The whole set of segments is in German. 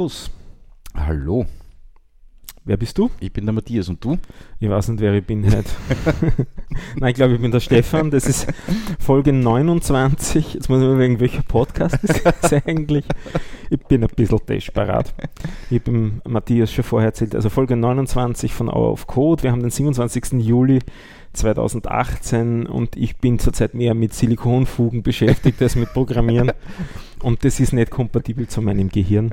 Servus. Hallo, Wer bist du? ich bin der Matthias und du? Ich weiß nicht, wer ich bin heute. Nein, ich glaube, ich bin der Stefan. Das ist Folge 29. Jetzt muss ich mal wegen welcher Podcast ist das eigentlich. Ich bin ein bisschen desperat. Ich dem Matthias schon vorher erzählt. Also Folge 29 von Hour of Code. Wir haben den 27. Juli 2018 und ich bin zurzeit mehr mit Silikonfugen beschäftigt als mit Programmieren. Und das ist nicht kompatibel zu meinem Gehirn.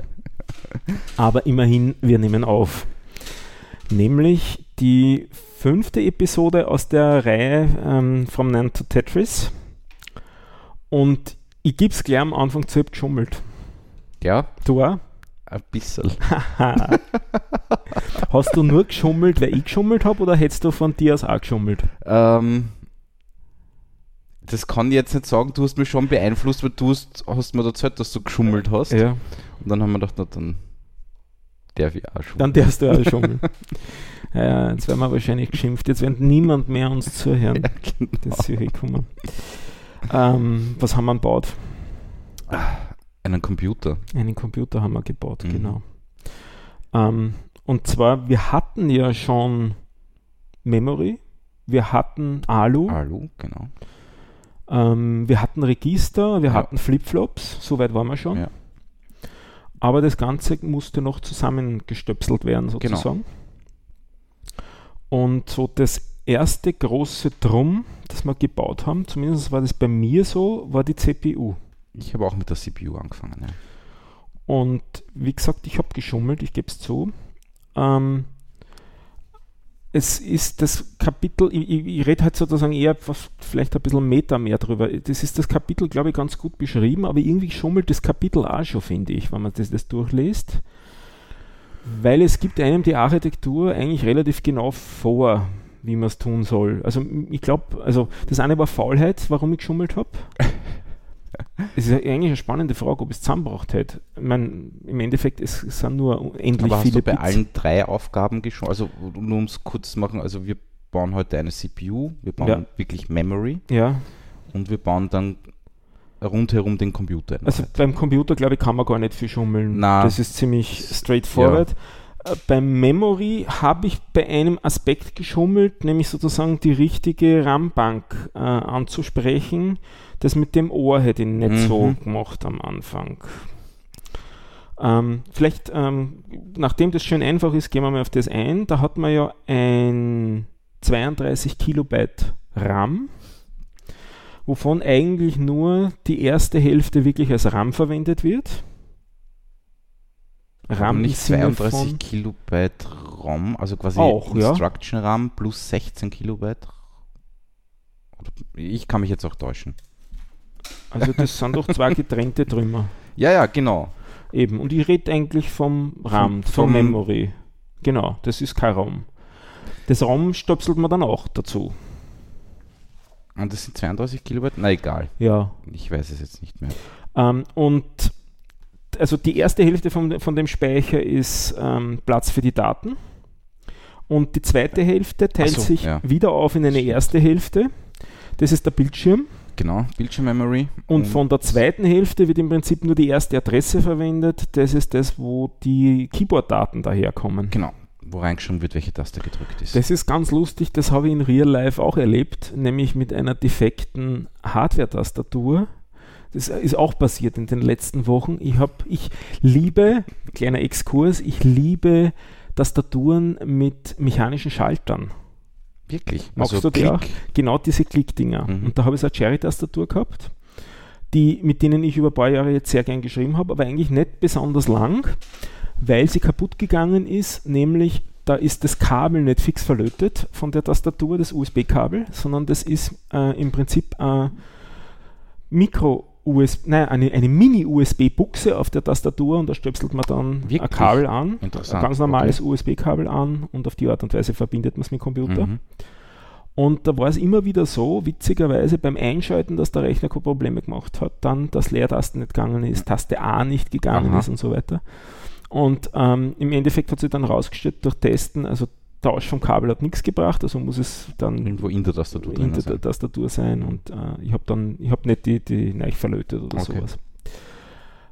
Aber immerhin, wir nehmen auf. Nämlich die fünfte Episode aus der Reihe ähm, From Nan to Tetris. Und ich gebe es gleich am Anfang zu, ich hab geschummelt. Ja, Du auch? ein bisschen. Hast du nur geschummelt, weil ich geschummelt habe, oder hättest du von dir aus auch geschummelt? Ähm, das kann ich jetzt nicht sagen, du hast mich schon beeinflusst, weil du hast, hast mir erzählt, dass du geschummelt hast. Ja. Und dann haben wir gedacht, na, dann darf ich auch schon. Dann darfst du auch schummeln. ja, jetzt werden wir wahrscheinlich geschimpft. Jetzt wird niemand mehr uns zuhören. genau. Das ist gekommen. Ähm, was haben wir gebaut? Einen Computer. Einen Computer haben wir gebaut, Mhm. genau. Ähm, und zwar, wir hatten ja schon Memory, wir hatten Alu, Alu, genau. ähm, wir hatten Register, wir Ja. hatten Flipflops, soweit waren wir schon. Ja. Aber das Ganze musste noch zusammengestöpselt werden, Genau. sozusagen. Und so das erste große Drum, das wir gebaut haben, zumindest war das bei mir so, war die CPU. Ich habe auch mit der CPU angefangen. Ja. Und wie gesagt, ich habe geschummelt, ich gebe es zu. Ähm, es ist das Kapitel, ich, ich, rede halt sozusagen eher vielleicht ein bisschen Meta mehr drüber. Das ist das Kapitel, glaube ich, ganz gut beschrieben, aber irgendwie schummelt das Kapitel auch schon, finde ich, wenn man das, das durchliest. Weil es gibt einem die Architektur eigentlich relativ genau vor, wie man es tun soll. Also ich glaube, also das eine war Faulheit, warum ich geschummelt habe. Es ist ja eigentlich eine spannende Frage, ob es zusammengebracht hätte. Ich meine, im Endeffekt, es, es sind nur endlich Aber hast viele du bei Bits. allen drei Aufgaben geschoben? Also nur um es kurz zu machen, also wir bauen heute eine CPU, wir bauen Ja. wirklich Memory Ja, und wir bauen dann rundherum den Computer. also Wahrheit. beim Computer, glaube ich, kann man gar nicht viel schummeln. Na. Das ist ziemlich straightforward. Äh, Beim Memory habe ich bei einem Aspekt geschummelt, nämlich sozusagen die richtige RAM-Bank äh, anzusprechen. Das mit dem Ohr hätte ich nicht so Mhm. gemacht am Anfang. Ähm, vielleicht, ähm, nachdem das schön einfach ist, gehen wir mal auf das ein. Da hat man ja ein 32 Kilobyte RAM, wovon eigentlich nur die erste Hälfte wirklich als RAM verwendet wird. Im nicht Sinne 32 von- Kilobyte ROM, also quasi Auch, ja. Instruction RAM plus 16 Kilobyte. Ich kann mich jetzt auch täuschen. Also das sind doch zwei getrennte Trümmer. Ja, ja, genau. Eben. Und ich rede eigentlich vom RAM, Vom- vom, vom- Memory. Genau, das ist kein ROM. Das ROM stöpselt man dann auch dazu. Und das sind 32 Kilobyte? Na egal, Ja. ich weiß es jetzt nicht mehr. Ähm, und also die erste Hälfte von, von dem Speicher ist ähm, Platz für die Daten. Und die zweite Hälfte teilt so, sich ja. wieder auf in eine erste Hälfte. Das ist der Bildschirm. Genau, Bildschirmmemory. Und von der zweiten Hälfte wird im Prinzip nur die erste Adresse verwendet. Das ist das, wo die Keyboard-Daten daherkommen. Genau, wo reingeschaut wird, welche Taste gedrückt ist. Das ist ganz lustig, das habe ich in Real Life auch erlebt, nämlich mit einer defekten Hardware-Tastatur. Das ist auch passiert in den letzten Wochen. Ich habe, ich liebe, kleiner Exkurs, ich liebe Tastaturen mit mechanischen Schaltern. Wirklich. Magst also du die auch? Klick. Genau diese Klickdinger. Mhm. Und da habe ich so eine Cherry-Tastatur gehabt, die, mit denen ich über ein paar Jahre jetzt sehr gern geschrieben habe, aber eigentlich nicht besonders lang, weil sie kaputt gegangen ist, nämlich da ist das Kabel nicht fix verlötet von der Tastatur, das USB-Kabel, sondern das ist äh, im Prinzip ein Micro- USB, nein, eine, eine Mini-USB-Buchse auf der Tastatur und da stöpselt man dann ein Wirklich? Kabel an, ein ganz normales USB-Kabel an und auf die Art und Weise verbindet man es mit dem Computer. Mhm. Und da war es immer wieder so, witzigerweise beim Einschalten, dass der Rechner keine Probleme gemacht hat, dann dass Leertaste nicht gegangen ist, Taste A nicht gegangen Aha. ist und so weiter. Und ähm, im Endeffekt hat sich dann rausgestellt durch Testen, also Tausch vom Kabel hat nichts gebracht, also muss es dann Irgendwo in der Tastatur in der sein. Tastatur sein und äh, ich habe dann, ich habe nicht die, die Neich verlötet oder Okay. sowas.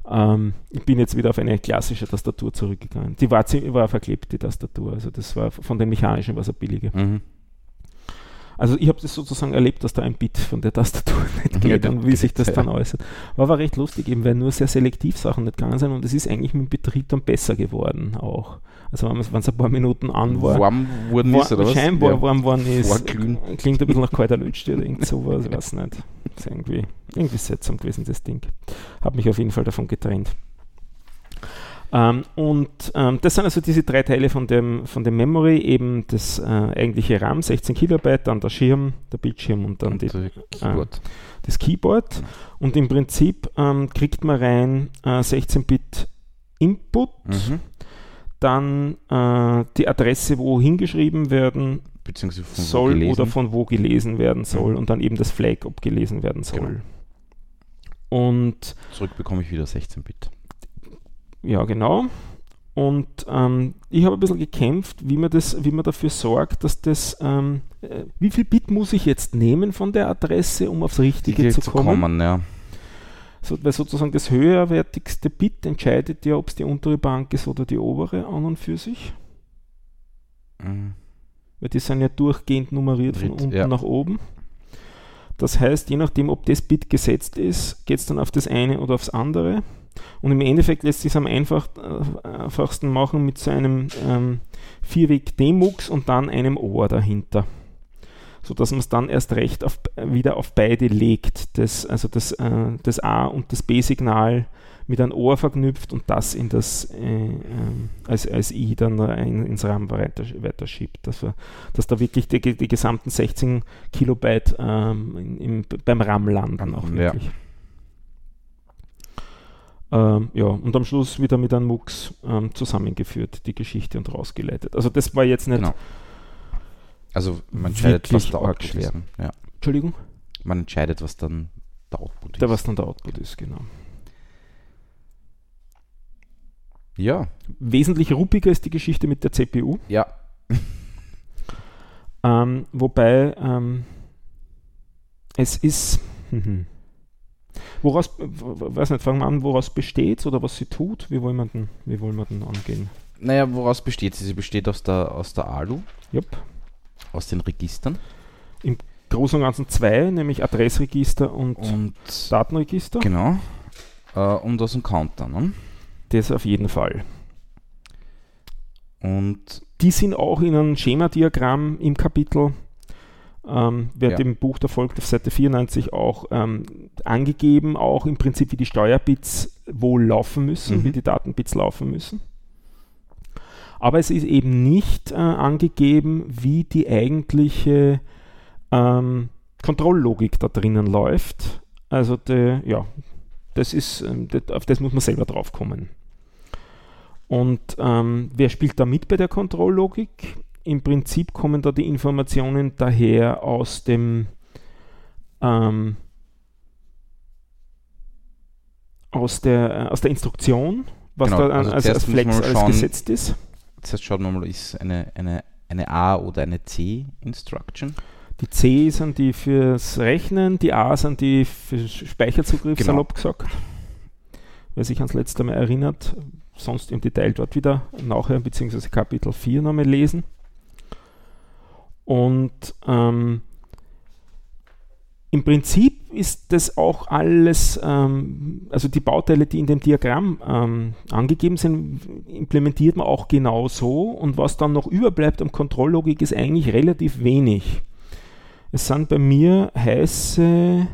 Ähm, ich bin jetzt wieder auf eine klassische Tastatur zurückgegangen. Die war, war verklebt, die Tastatur. Also das war von den mechanischen was eine billige. Mhm. Also ich habe das sozusagen erlebt, dass da ein Bit von der Tastatur nicht Ja, geht das und wie sich das geht, dann ja. äußert. War aber recht lustig, eben weil nur sehr selektiv Sachen nicht gegangen sind und es ist eigentlich mit dem Betrieb dann besser geworden auch. Also wenn es ein paar Minuten an war, Warm wurden war ist, oder was? scheinbar Ja. warm worden ist. Vorglühen. Klingt ein bisschen nach kalter Lutsch oder irgend sowas, ich weiß nicht. Ist irgendwie, irgendwie seltsam gewesen, das Ding. Habe mich auf jeden Fall davon getrennt. Ähm, und ähm, das sind also diese drei Teile von dem, von dem Memory, eben das äh, eigentliche RAM, 16 Kilobyte, dann der Schirm, der Bildschirm und dann die, Und, äh, Keyboard. das Keyboard. Und im Prinzip ähm, kriegt man rein äh, 16-Bit Input, Mhm. dann äh, die Adresse, wo hingeschrieben werden Beziehungsweise von wo soll gelesen. oder von wo gelesen werden soll Mhm. und dann eben das Flag, ob gelesen werden soll. Genau. Und Zurück bekomme ich wieder 16-Bit. Ja, genau. Und ähm, ich habe ein bisschen gekämpft, wie man, das, wie man dafür sorgt, dass das, ähm, äh, wie viel Bit muss ich jetzt nehmen von der Adresse, um aufs Richtige zu zu kommen? kommen, ja. So, weil sozusagen das höherwertigste Bit entscheidet ja, ob es die untere Bank ist oder die obere an und für sich. Mhm. Weil die sind ja durchgehend nummeriert von Ritt, unten ja. nach oben. Das heißt, je nachdem, ob das Bit gesetzt ist, geht es dann auf das eine oder aufs andere. Und im Endeffekt lässt sich es am einfach, äh, einfachsten machen mit so einem ähm, Vierweg-Demux und dann einem Ohr dahinter. Sodass man es dann erst recht auf, wieder auf beide legt. Das, also das, äh, das A- und das B-Signal mit einem Ohr verknüpft und das in das äh, ähm, als, als I dann rein ins RAM weiter, weiter schiebt. Dass, wir, dass da wirklich die, die gesamten 16 Kilobyte ähm, im, beim RAM landen auch Ja. Ähm, ja, und am Schluss wieder mit einem MUX ähm, zusammengeführt, die Geschichte und rausgeleitet. Also das war jetzt nicht, Genau. Also man entscheidet, was der Output schwer. ist. Ja. Entschuldigung, Man entscheidet, was dann der Output da ist. was dann der Output ist, genau. Ja, Wesentlich ruppiger ist die Geschichte mit der CPU. ja. Ähm, wobei ähm, es ist. Woraus, weiß nicht, fangen wir an, woraus besteht oder was sie tut? Wie wollen wir denn, wie wollen wir denn angehen? Naja, woraus besteht sie? Sie besteht aus der, aus der ALU, Jupp. aus den Registern Großen und Ganzen zwei, nämlich Adressregister und und Datenregister. genau. Äh, und aus dem Counter. Ne? Das auf jeden Fall. Und Die sind auch in einem Schemadiagramm im Kapitel, ähm, wird Ja. im Buch der folgt auf Seite 94 auch ähm, angegeben, auch im Prinzip wie die Steuerbits wohl laufen müssen, Mhm. wie die Datenbits laufen müssen. Aber es ist eben nicht äh, angegeben, wie die eigentliche ähm, Kontrolllogik da drinnen läuft. Also de, ja, das ist, ähm, das, auf das muss man selber drauf kommen. Und ähm, wer spielt da mit bei der Kontrolllogik? Im Prinzip kommen da die Informationen daher aus dem ähm, aus der, äh, aus der Instruktion, was Genau, da an, also als, Flex alles schauen- gesetzt ist. zuerst schaut man mal, ist eine, eine, eine A oder eine C-Instruction. Die C sind die fürs Rechnen, die A sind die für Speicherzugriff, Genau. salopp gesagt. Wer sich ans letzte Mal erinnert, sonst im Detail dort wieder nachher, beziehungsweise Kapitel 4 nochmal lesen. Und ähm, im Prinzip ist das auch alles, ähm, also die Bauteile, die in dem Diagramm ähm, angegeben sind, implementiert man auch genau so. Und was dann noch überbleibt am Kontrolllogik ist eigentlich relativ wenig. Es sind bei mir heiße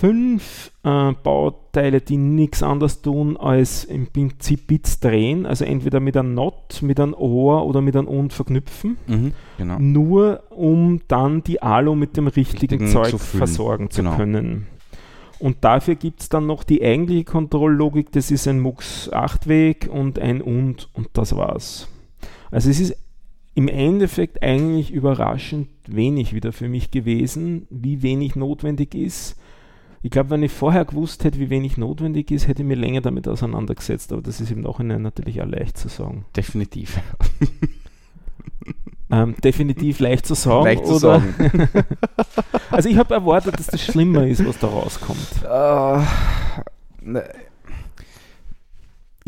fünf äh, Bauteile, die nichts anderes tun, als im Prinzip Bits drehen, also entweder mit einem Not, mit einem OR oder mit einem Und verknüpfen, Mhm, genau. nur um dann die Alu mit dem richtigen, Richtigen Zeug zu versorgen zu Genau. können. Und dafür gibt es dann noch die eigentliche Kontrolllogik, das ist ein MUX 8-Weg und ein Und und das war's. Also es ist im Endeffekt eigentlich überraschend wenig wieder für mich gewesen, wie wenig notwendig ist. Ich glaube, wenn ich vorher gewusst hätte, wie wenig notwendig ist, hätte ich mir länger damit auseinandergesetzt, aber das ist im Nachhinein natürlich auch leicht zu sagen. Definitiv. Ähm, definitiv leicht zu sagen. Leicht zu sagen. Also ich habe erwartet, dass das schlimmer ist, was da rauskommt. Äh, Na,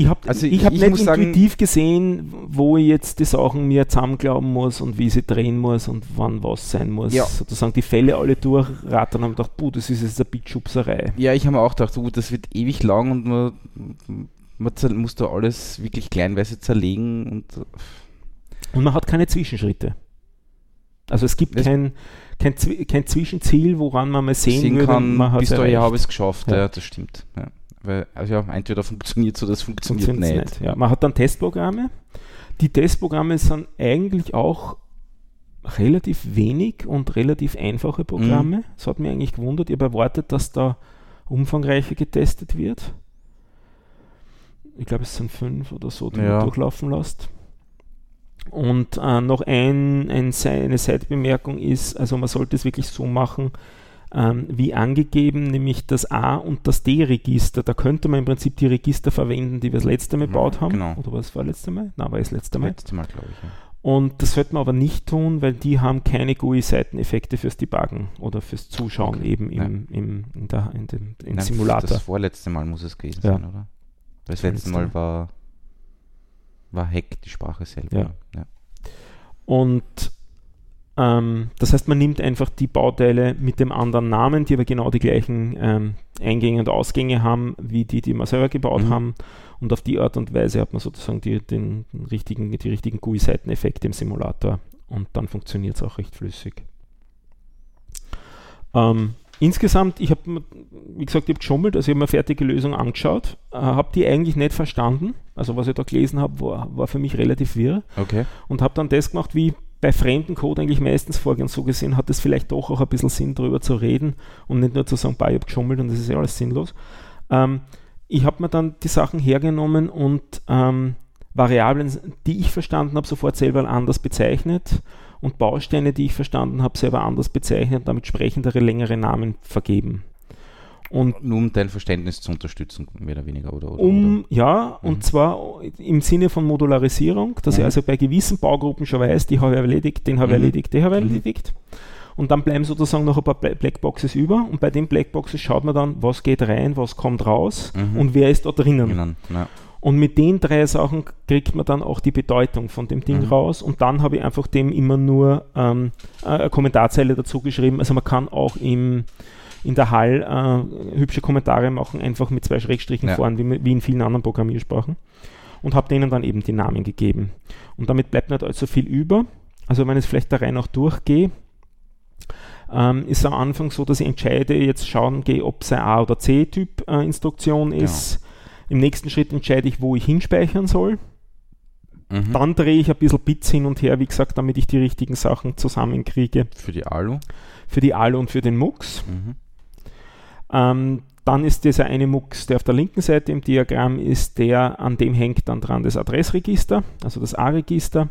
Ich habe Also ich ich- hab ich nicht muss sagen- intuitiv gesehen, wo ich jetzt die Sachen mir zusammenglauben muss und wie ich sie drehen muss und wann was sein muss. Ja. Sozusagen die Fälle alle durchrattern und haben gedacht, puh, das ist jetzt eine Bitschubserei. ja, ich habe mir auch gedacht, oh, das wird ewig lang und man, man muss da alles wirklich kleinweise zerlegen und äh, Und man hat keine Zwischenschritte. Also es gibt kein, kein, kein Zwischenziel, woran man mal sehen, sehen würde, kann, man bis dahin habe ich es geschafft. Ja. Ja. das stimmt. Ja. Weil, also ja, entweder funktioniert so, das funktioniert, funktioniert nicht. nicht. Ja, man hat dann Testprogramme. Die Testprogramme sind eigentlich auch relativ wenig und relativ einfache Programme. Mhm. Das hat mich eigentlich gewundert. Ich habe erwartet, dass da umfangreicher getestet wird. Ich glaube, es sind fünf oder so, die Ja. man durchlaufen lässt. Und äh, noch ein, ein, eine Seitbemerkung ist, also man sollte es wirklich so machen, ähm, wie angegeben, nämlich das A- und das D-Register. Da könnte man im Prinzip die Register verwenden, die wir das letzte Mal Ja, gebaut haben. genau. Oder was war das letzte Mal? Nein, war das letzte Mal. Letztes Mal, glaube ich. Ja. Und das sollte man aber nicht tun, weil die haben keine GUI-Seiteneffekte fürs Debuggen oder fürs Zuschauen Okay, eben im, im, in der, in dem, im Nein, Simulator. Das vorletzte Mal muss es gewesen Ja. sein, oder? Das Das letzte letzte Mal war, war Hack, die Sprache selber. Ja. Ja. Und ähm, das heißt, man nimmt einfach die Bauteile mit dem anderen Namen, die aber genau die gleichen ähm, Eingänge und Ausgänge haben, wie die, die wir selber gebaut Mhm. haben. Und auf die Art und Weise hat man sozusagen die, den, den richtigen, die richtigen GUI-Seiteneffekte im Simulator. Und dann funktioniert es auch recht flüssig. Ähm, insgesamt, ich habe, wie gesagt, ich habe geschummelt, also ich habe mir eine fertige Lösung angeschaut, äh, habe die eigentlich nicht verstanden. Also was ich da gelesen habe, war, war für mich relativ wirr Okay. und habe dann das gemacht, wie bei fremden Code eigentlich meistens vorgehen. So gesehen hat es vielleicht doch auch ein bisschen Sinn, darüber zu reden und nicht nur zu sagen, bah, ich habe geschummelt und das ist ja alles sinnlos. Ähm, ich habe mir dann die Sachen hergenommen und ähm, Variablen, die ich verstanden habe, sofort selber anders bezeichnet und Bausteine, die ich verstanden habe, selber anders bezeichnet und damit sprechendere, längere Namen vergeben. Und Nur um dein Verständnis zu unterstützen, mehr oder weniger, oder? oder um, ja, Mhm. und zwar im Sinne von Modularisierung, dass ich Mhm. also bei gewissen Baugruppen schon weiß, die habe ich erledigt, den habe ich Mhm. erledigt, den habe ich Mhm. erledigt. Und dann bleiben sozusagen noch ein paar Bla- Blackboxes über und bei den Blackboxes schaut man dann, was geht rein, was kommt raus Mhm. und wer ist da drinnen. Genau. Ja. Und mit den drei Sachen kriegt man dann auch die Bedeutung von dem Ding Mhm. raus und dann habe ich einfach dem immer nur ähm, eine Kommentarzeile dazu geschrieben. Also man kann auch im, in der Hall äh, hübsche Kommentare machen, einfach mit zwei Schrägstrichen Ja. vorn, wie, wie in vielen anderen Programmiersprachen. Und habe denen dann eben die Namen gegeben. Und damit bleibt nicht allzu viel über. Also wenn ich es vielleicht da rein auch durchgehe, ähm, ist am Anfang so, dass ich entscheide, jetzt schauen gehe, ob es eine A- oder C-Typ äh, Instruktion ist. Im nächsten Schritt entscheide ich, wo ich hinspeichern soll. Mhm. Dann drehe ich ein bisschen Bits hin und her, wie gesagt, damit ich die richtigen Sachen zusammenkriege Für die Alu. für die ALU und für den MUX. Mhm. Ähm, dann ist dieser eine MUX, der auf der linken Seite im Diagramm ist, der an dem hängt dann dran das Adressregister, also das A-Register.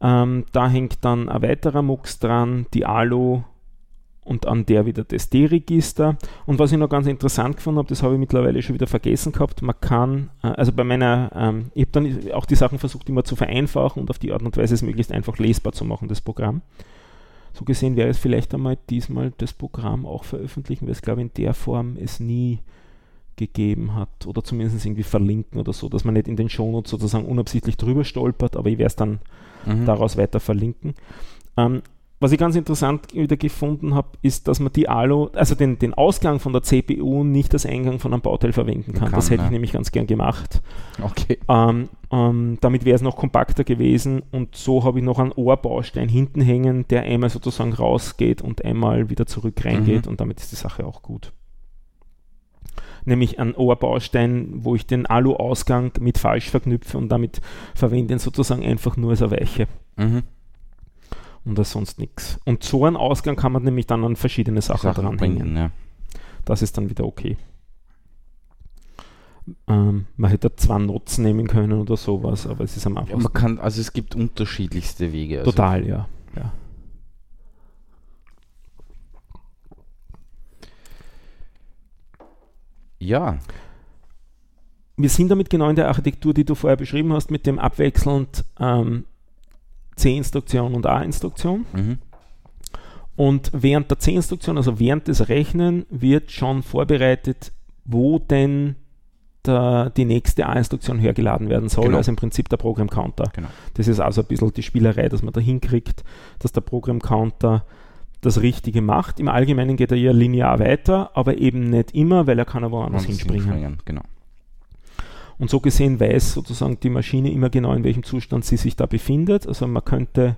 Ähm, da hängt dann ein weiterer MUX dran, die ALU und an der wieder das D-Register. Und was ich noch ganz interessant gefunden habe, das habe ich mittlerweile schon wieder vergessen gehabt, man kann, äh, also bei meiner, ähm, ich habe dann auch die Sachen versucht immer zu vereinfachen und auf die Art und Weise es möglichst einfach lesbar zu machen, das Programm. So gesehen wäre es vielleicht einmal diesmal das Programm auch veröffentlichen, weil es glaube ich in der Form es nie gegeben hat oder zumindest irgendwie verlinken oder so, dass man nicht in den Shownotes sozusagen unabsichtlich drüber stolpert, aber ich werde es dann Mhm. daraus weiter verlinken. Ähm, was ich ganz interessant wieder gefunden habe, ist, dass man die Alu, also den, den Ausgang von der CPU nicht als Eingang von einem Bauteil verwenden kann. Kann, das hätte ich ne? nämlich ganz gern gemacht. Okay. Ähm, ähm, damit wäre es noch kompakter gewesen und so habe ich noch einen Ohrbaustein hinten hängen, der einmal sozusagen rausgeht und einmal wieder zurück reingeht Mhm. und damit ist die Sache auch gut. Nämlich ein Ohrbaustein, wo ich den Alu-Ausgang mit falsch verknüpfe und damit verwende ihn sozusagen einfach nur als eine Weiche Mhm. Und als sonst nichts. Und so einen Ausgang kann man nämlich dann an verschiedene Sachen, Sachen dranhängen. bringen, ja. Das ist dann wieder okay. Ähm, man hätte zwei Nots nehmen können oder sowas, aber es ist am ja. einfachsten. Man kann, also es gibt unterschiedlichste Wege. Also Total, ja. ja. Ja, Wir sind damit genau in der Architektur, die du vorher beschrieben hast, mit dem abwechselnd ähm, C-Instruktion und A-Instruktion. mhm. Und während der C-Instruktion, also während des Rechnen, wird schon vorbereitet, wo denn der, die nächste A-Instruktion hergeladen werden soll, Genau. also im Prinzip der Program-Counter. Genau. Das ist also ein bisschen die Spielerei, dass man da hinkriegt, dass der Program-Counter das Richtige macht. Im Allgemeinen geht er eher linear weiter, aber eben nicht immer, weil er kann ja woanders Woanders hinspringen. hinspringen, Genau. Und so gesehen weiß sozusagen die Maschine immer genau, in welchem Zustand sie sich da befindet. Also man könnte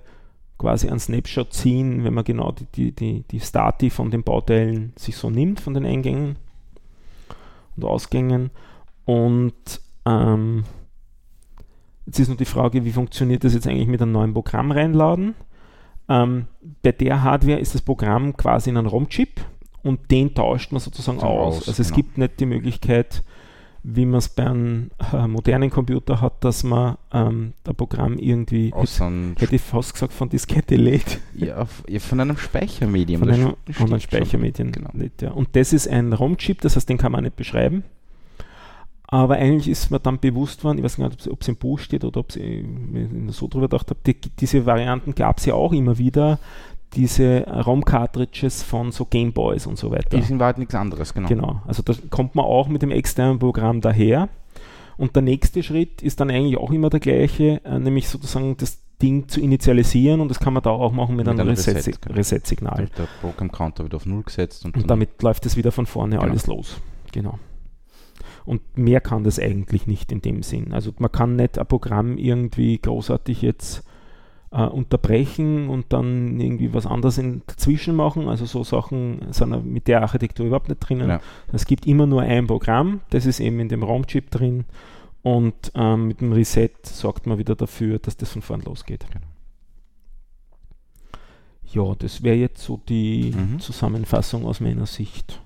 quasi einen Snapshot ziehen, wenn man genau die, die, die, die Stati von den Bauteilen sich so nimmt, von den Eingängen und Ausgängen. Und ähm, jetzt ist nur die Frage, wie funktioniert das jetzt eigentlich mit einem neuen Programm reinladen? Ähm, bei der Hardware ist das Programm quasi in einem ROM-Chip und den tauscht man sozusagen So aus. aus, Also es genau. gibt nicht die Möglichkeit, wie man es bei einem äh, modernen Computer hat, dass man ähm, das Programm irgendwie, Aus einem, hätte ich fast gesagt, von Diskette lädt, ja, von einem Speichermedium. von einem anderen schon. Speichermedien Genau. lädt. Ja. Und das ist ein ROM-Chip, das heißt, den kann man nicht beschreiben. Aber eigentlich ist mir dann bewusst worden, ich weiß nicht, ob es im Buch steht oder ob ich so drüber gedacht habe, die, diese Varianten gab es ja auch immer wieder, diese ROM-Cartridges von so Gameboys und so weiter. Die sind in Wahrheit nichts anderes, genau. Genau, also da kommt man auch mit dem externen Programm daher. Und der nächste Schritt ist dann eigentlich auch immer der gleiche, äh, nämlich sozusagen das Ding zu initialisieren und das kann man da auch machen mit, Mit einem einem Reset, Reset- genau. Reset-Signal. Der Program-Counter wird auf Null gesetzt und, Und damit läuft es wieder von vorne Genau. alles los. Genau. Und mehr kann das eigentlich nicht in dem Sinn. Also man kann nicht ein Programm irgendwie großartig jetzt äh, unterbrechen und dann irgendwie was anderes in, dazwischen machen. Also so Sachen sind mit der Architektur überhaupt nicht drinnen. Ja. Es gibt immer nur ein Programm, das ist eben in dem ROM-Chip drin und ähm, mit dem Reset sorgt man wieder dafür, dass das von vorn losgeht. Genau. Ja, das wäre jetzt so die Mhm. Zusammenfassung aus meiner Sicht.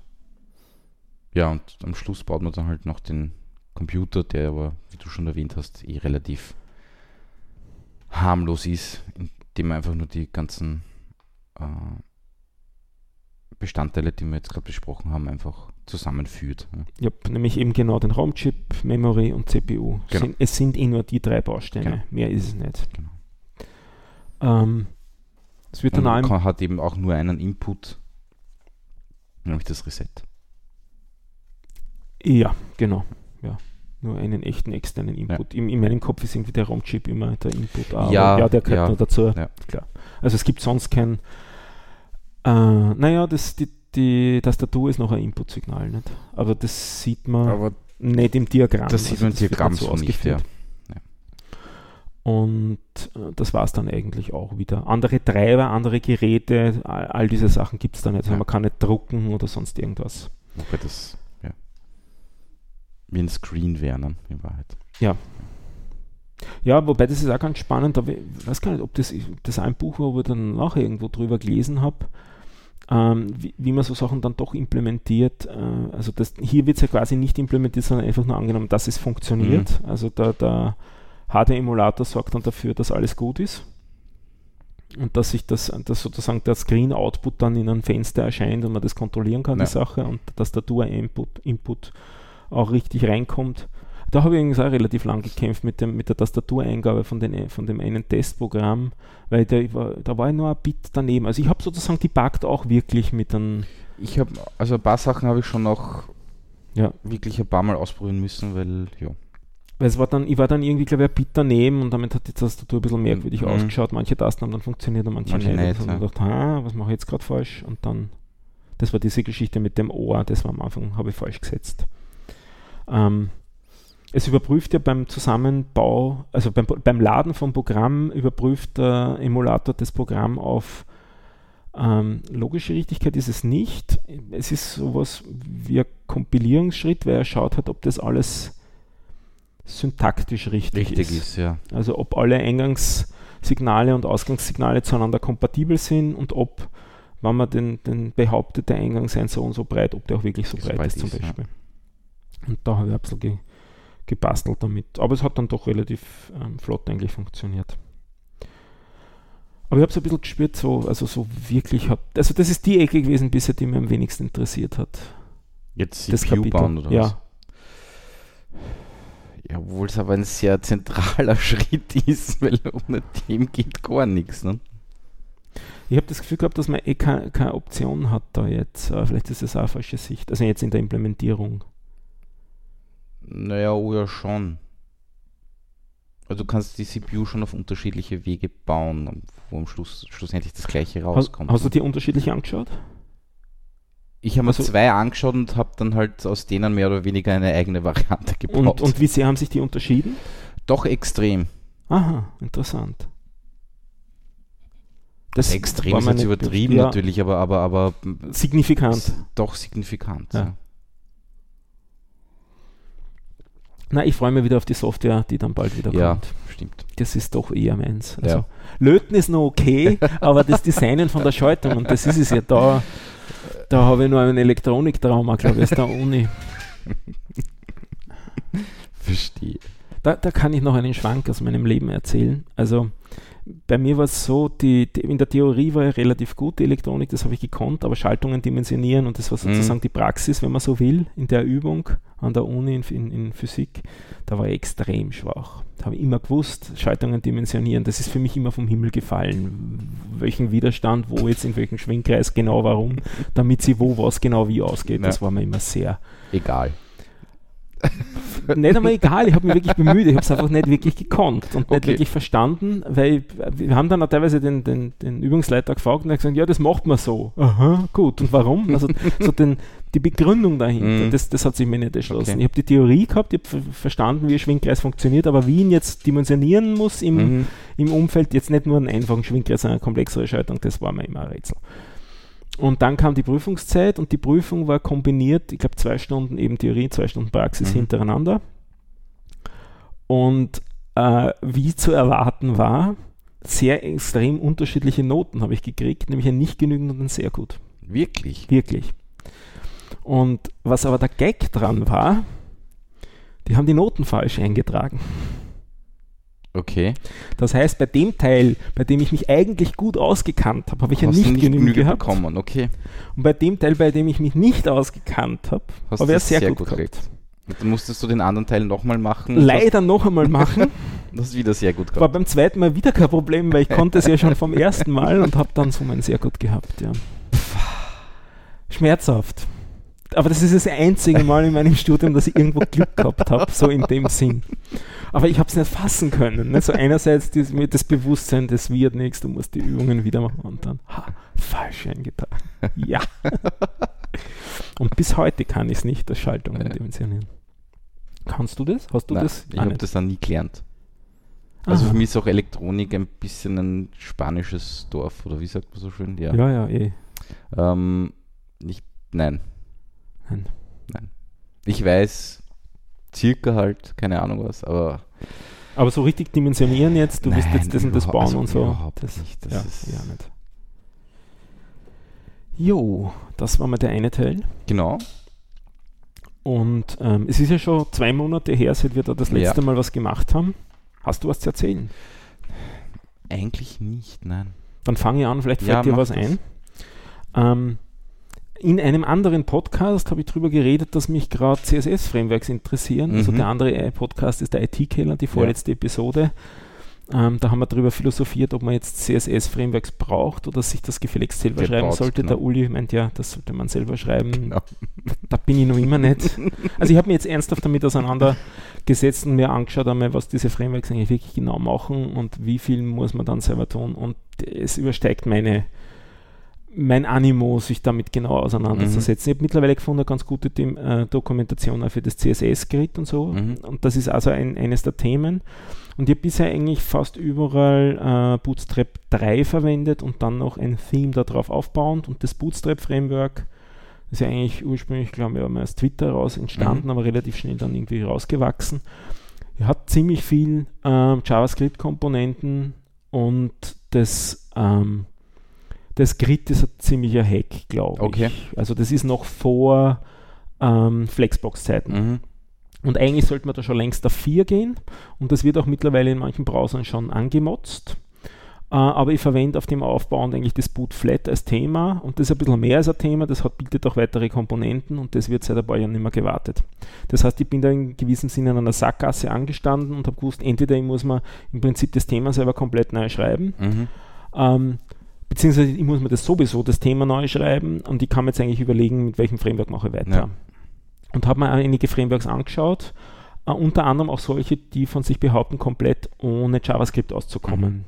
Ja, und am Schluss baut man dann halt noch den Computer, der aber, wie du schon erwähnt hast, eh relativ harmlos ist, indem man einfach nur die ganzen äh, Bestandteile, die wir jetzt gerade besprochen haben, einfach zusammenführt. Ja. Nämlich eben genau den ROM-Chip, Memory und CPU. Genau. Sind, es sind eh nur die drei Bausteine, Genau. mehr ist es nicht. Genau. Ähm, es wird Und dann man hat eben auch nur einen Input, nämlich das Reset. Ja, genau. Ja. Nur einen echten externen Input. In, in meinem Kopf ist irgendwie der ROM-Chip immer der Input. Aber Ja, ja, der gehört ja, nur dazu. ja. Klar. Also es gibt sonst kein. Äh, naja, das, die, die Tastatur ist noch ein Input-Signal, nicht? Aber das sieht man Aber nicht im Diagramm. das sieht man im wird Diagramm nicht so nicht, ja. ausgeführt. Und äh, das war es dann eigentlich auch wieder. Andere Treiber, andere Geräte, all, all diese Sachen gibt es da nicht. Also Ja. man kann nicht drucken oder sonst irgendwas. Wobei das, ja, wie ein Screen wäre, ne, in Wahrheit. Ja, wobei das ist auch ganz spannend, aber ich weiß gar nicht, ob das, ob das ein Buch war, wo ich dann nachher irgendwo drüber gelesen habe, ähm, wie, wie man so Sachen dann doch implementiert. Äh, also das, hier wird es ja quasi nicht implementiert, sondern einfach nur angenommen, dass es funktioniert. Also der, der HD-Emulator sorgt dann dafür, dass alles gut ist. Und dass sich das, dass sozusagen der Screen-Output dann in einem Fenster erscheint und man das kontrollieren kann, Ja. die Sache, und der Tastatur-Input Input auch richtig reinkommt. Da habe ich übrigens auch relativ lang gekämpft mit, dem, mit der Tastatureingabe von, den, von dem einen Testprogramm, weil da war, da war ich nur ein Bit daneben. Also ich habe sozusagen debuggt auch wirklich mit einem, Ich habe, also ein paar Sachen habe ich schon noch ja, wirklich ein paar Mal ausprobieren müssen, weil, ja, weil es war dann, ich war dann irgendwie, glaube ich, ein Bit daneben und damit hat die Tastatur ein bisschen merkwürdig Mhm. ausgeschaut. Manche Tasten haben dann funktioniert und manche, Manche nicht. nicht, Und dann ja. gedacht, ha, was mache ich jetzt gerade falsch? Und dann, das war diese Geschichte mit dem Ohr, das war am Anfang, habe ich falsch gesetzt. Ähm, es überprüft ja beim Zusammenbau, also beim, beim Laden vom Programm, überprüft der Emulator das Programm auf ähm, logische Richtigkeit ist es nicht. Es ist sowas wie ein Kompilierungsschritt, weil er schaut hat, ob das alles syntaktisch richtig, richtig ist, ja. Also ob alle Eingangssignale und Ausgangssignale zueinander kompatibel sind und ob, wenn man den, den behauptet, der Eingang sei so und so breit, ob der auch wirklich so breit breit ist zum ist, ja. Und da habe ich ein bisschen ge, gebastelt damit. Aber es hat dann doch relativ ähm, flott eigentlich funktioniert. Aber ich habe so ein bisschen gespürt, so, also so wirklich hat, also das ist die Ecke gewesen bisher, die mir am wenigsten interessiert hat. Jetzt das CPU bauen oder ja, was? Ja, obwohl es aber ein sehr zentraler Schritt ist, weil ohne dem geht gar nichts. Ne? Ich habe das Gefühl gehabt, dass man eh keine, keine Option hat da jetzt. Aber vielleicht ist das auch eine falsche Sicht. Also jetzt in der Implementierung. Naja, ja, schon. Also du kannst die CPU schon auf unterschiedliche Wege bauen, wo am Schluss schlussendlich das gleiche Hast, rauskommt. hast du dir unterschiedlich angeschaut? ich habe mir also- zwei angeschaut und habe dann halt aus denen mehr oder weniger eine eigene Variante gebaut. Und, und wie sehr haben sich die unterschieden? Doch extrem. Aha, interessant. extrem war ist mir jetzt übertrieben. Ja, natürlich, aber, aber, aber Signifikant. doch signifikant. Ja. Ja. Na, ich freue mich wieder auf die Software, die dann bald wieder Ja, kommt. stimmt. Das ist doch eher meins. Also, Ja. Löten ist noch okay, aber das Designen von der Schaltung, und das ist es ja da, da habe ich nur ein Elektroniktrauma, glaube ich, aus der Uni. Verstehe. Da, da kann ich noch einen Schwank aus meinem Leben erzählen. Also bei mir war es so, die, die, in der Theorie war ja relativ gut die Elektronik, das habe ich gekonnt, aber Schaltungen dimensionieren und das war sozusagen Mhm. die Praxis, wenn man so will, in der Übung an der Uni in, in, in Physik, da war ich extrem schwach. Da habe ich immer gewusst, Schaltungen dimensionieren, das ist für mich immer vom Himmel gefallen. Welchen Widerstand, wo jetzt, in welchem Schwingkreis, genau warum, damit sie wo was genau wie ausgeht. Ja. Das war mir immer sehr Egal. Nicht einmal egal, ich habe mich wirklich bemüht, ich habe es einfach nicht wirklich gekonnt und nicht Okay. wirklich verstanden, weil wir haben dann auch teilweise den, den, den Übungsleiter gefragt und er hat gesagt, ja, das macht man so. Aha, gut. Und warum? Also so den, die Begründung dahinter, Mhm. das, das hat sich mir nicht erschlossen. Okay. Ich habe die Theorie gehabt, ich habe ver- verstanden, wie ein Schwingkreis funktioniert, aber wie ihn jetzt dimensionieren muss im, Mhm. im Umfeld, jetzt nicht nur einen einfachen Schwingkreis, sondern eine komplexere Schaltung, das war mir immer ein Rätsel. Und dann kam die Prüfungszeit und die Prüfung war kombiniert, ich glaube zwei Stunden eben Theorie, zwei Stunden Praxis Mhm. hintereinander. Und äh, wie zu erwarten war, sehr extrem unterschiedliche Noten habe ich gekriegt, nämlich ein nicht genügend und ein sehr gut. Wirklich. Wirklich. Und was aber der Gag dran war, die haben die Noten falsch eingetragen. Okay. Das heißt, bei dem Teil, bei dem ich mich eigentlich gut ausgekannt habe, habe ich ja Hast du nicht, genügend gehabt. bekommen, okay. Und bei dem Teil, bei dem ich mich nicht ausgekannt habe, Hast habe ich du es sehr, sehr gut, gut gehabt. gekriegt. Und dann musstest du den anderen Teil nochmal machen. Leider noch einmal machen. Hast, hast wieder sehr gut War gehabt. beim zweiten Mal wieder kein Problem, weil ich konnte es ja schon vom ersten Mal und habe dann so mein sehr gut gehabt, ja. Schmerzhaft. Aber das ist das einzige Mal in meinem Studium, dass ich irgendwo Glück gehabt habe, so in dem Sinn. Aber ich habe es nicht fassen können. Ne? So einerseits das, mir das Bewusstsein, das wird nichts, du musst die Übungen wieder machen und dann, ha, falsch eingetragen. Ja. und bis heute kann ich es nicht, das Schaltungen Ja. dimensionieren. Kannst du das? Hast du Nein, das? ich Ah, habe das dann nie gelernt. Also Aha. für mich ist auch Elektronik ein bisschen ein spanisches Dorf, oder wie sagt man so schön? Ja. Ja, ja, eh. Ähm, nicht, nein. Nein. Nein. Ich weiß circa halt, keine Ahnung was, aber Aber so richtig dimensionieren jetzt, du willst Nein, jetzt das und das bauen also und so. überhaupt das, nicht, das ja, ist- ja, nicht. Jo, das war mal der eine Teil. genau. Und ähm, es ist ja schon zwei Monate her, seit wir da das Ja. letzte Mal was gemacht haben. Hast du was zu erzählen? Eigentlich nicht, nein. Dann fange ich an, vielleicht fällt Ja, dir was das. ein. Ähm, in einem anderen Podcast habe ich darüber geredet, dass mich gerade CSS-Frameworks interessieren. Also Mhm. der andere äh, Podcast ist der IT-Keller, die vorletzte Episode. Ähm, da haben wir darüber philosophiert, ob man jetzt CSS-Frameworks braucht oder sich das gefälligst selber Wer schreiben sollte. genau. Der Uli meint ja, das sollte man selber schreiben. Genau. Da bin ich noch immer nicht. Also ich habe mich jetzt ernsthaft damit auseinandergesetzt und mir angeschaut, einmal, was diese Frameworks eigentlich wirklich genau machen und wie viel muss man dann selber tun. Und es übersteigt meine, mein Animo, sich damit genau auseinanderzusetzen. Ich habe mittlerweile gefunden, eine ganz gute Dem, äh, Dokumentation für das CSS-Grid und so. Mhm. Und das ist also ein, eines der Themen. Und ich habe bisher eigentlich fast überall äh, Bootstrap 3 verwendet und dann noch ein Theme darauf aufbauend. Und das Bootstrap-Framework ist ja eigentlich ursprünglich, glaube ich, aus Twitter raus entstanden, Mhm. aber relativ schnell dann irgendwie rausgewachsen. Er hat ziemlich viel ähm, JavaScript-Komponenten und das, ähm, das Grid ist ein ziemlicher Hack, glaube Okay. ich. Also das ist noch vor ähm, Flexbox-Zeiten. Mhm. Und eigentlich sollte man da schon längst auf 4 gehen und das wird auch mittlerweile in manchen Browsern schon angemotzt. Äh, aber ich verwende auf dem Aufbauend eigentlich das Boot Flat als Thema und das ist ein bisschen mehr als ein Thema, das hat, bietet auch weitere Komponenten und das wird seit ein paar Jahren nicht mehr gewartet. Das heißt, ich bin da in gewissem Sinne an einer Sackgasse angestanden und habe gewusst, entweder ich muss mir im Prinzip das Thema selber komplett neu schreiben Mhm. ähm, beziehungsweise ich muss mir das sowieso, das Thema neu schreiben und ich kann mir jetzt eigentlich überlegen, mit welchem Framework mache ich weiter. Ja. Und habe mir einige Frameworks angeschaut, Äh, unter anderem auch solche, die von sich behaupten, komplett ohne JavaScript auszukommen.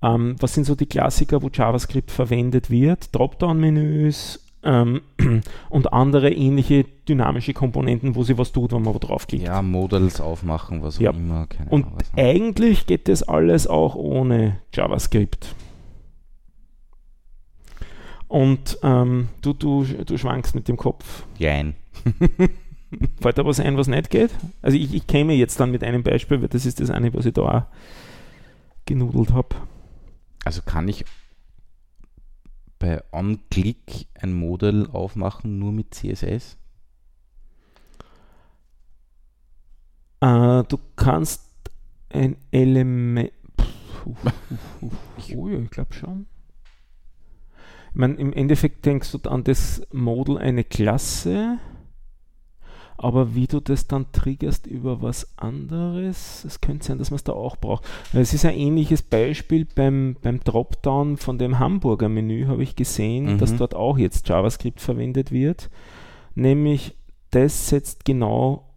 Ähm, was sind so die Klassiker, wo JavaScript verwendet wird? Dropdown-Menüs ähm, und andere ähnliche dynamische Komponenten, wo sie was tut, wenn man wo draufklickt. Ja, Models aufmachen, was auch Ja. immer. Und Ahnung, eigentlich geht das alles auch ohne JavaScript. Und ähm, du, du, du schwankst mit dem Kopf. Jein. Fällt da was ein, was nicht geht? Also ich, ich käme jetzt dann mit einem Beispiel, weil das ist das eine, was ich da auch genudelt habe. Also kann ich bei OnClick ein Model aufmachen nur mit CSS? Äh, du kannst ein Element. Oh ja, ich glaube schon. Meine, im Endeffekt denkst du an das Model eine Klasse, aber wie du das dann triggerst über was anderes, es könnte sein, dass man es da auch braucht. Es ist ein ähnliches Beispiel beim, beim Dropdown von dem Hamburger Menü, habe ich gesehen, Mhm. dass dort auch jetzt JavaScript verwendet wird. Nämlich, das setzt genau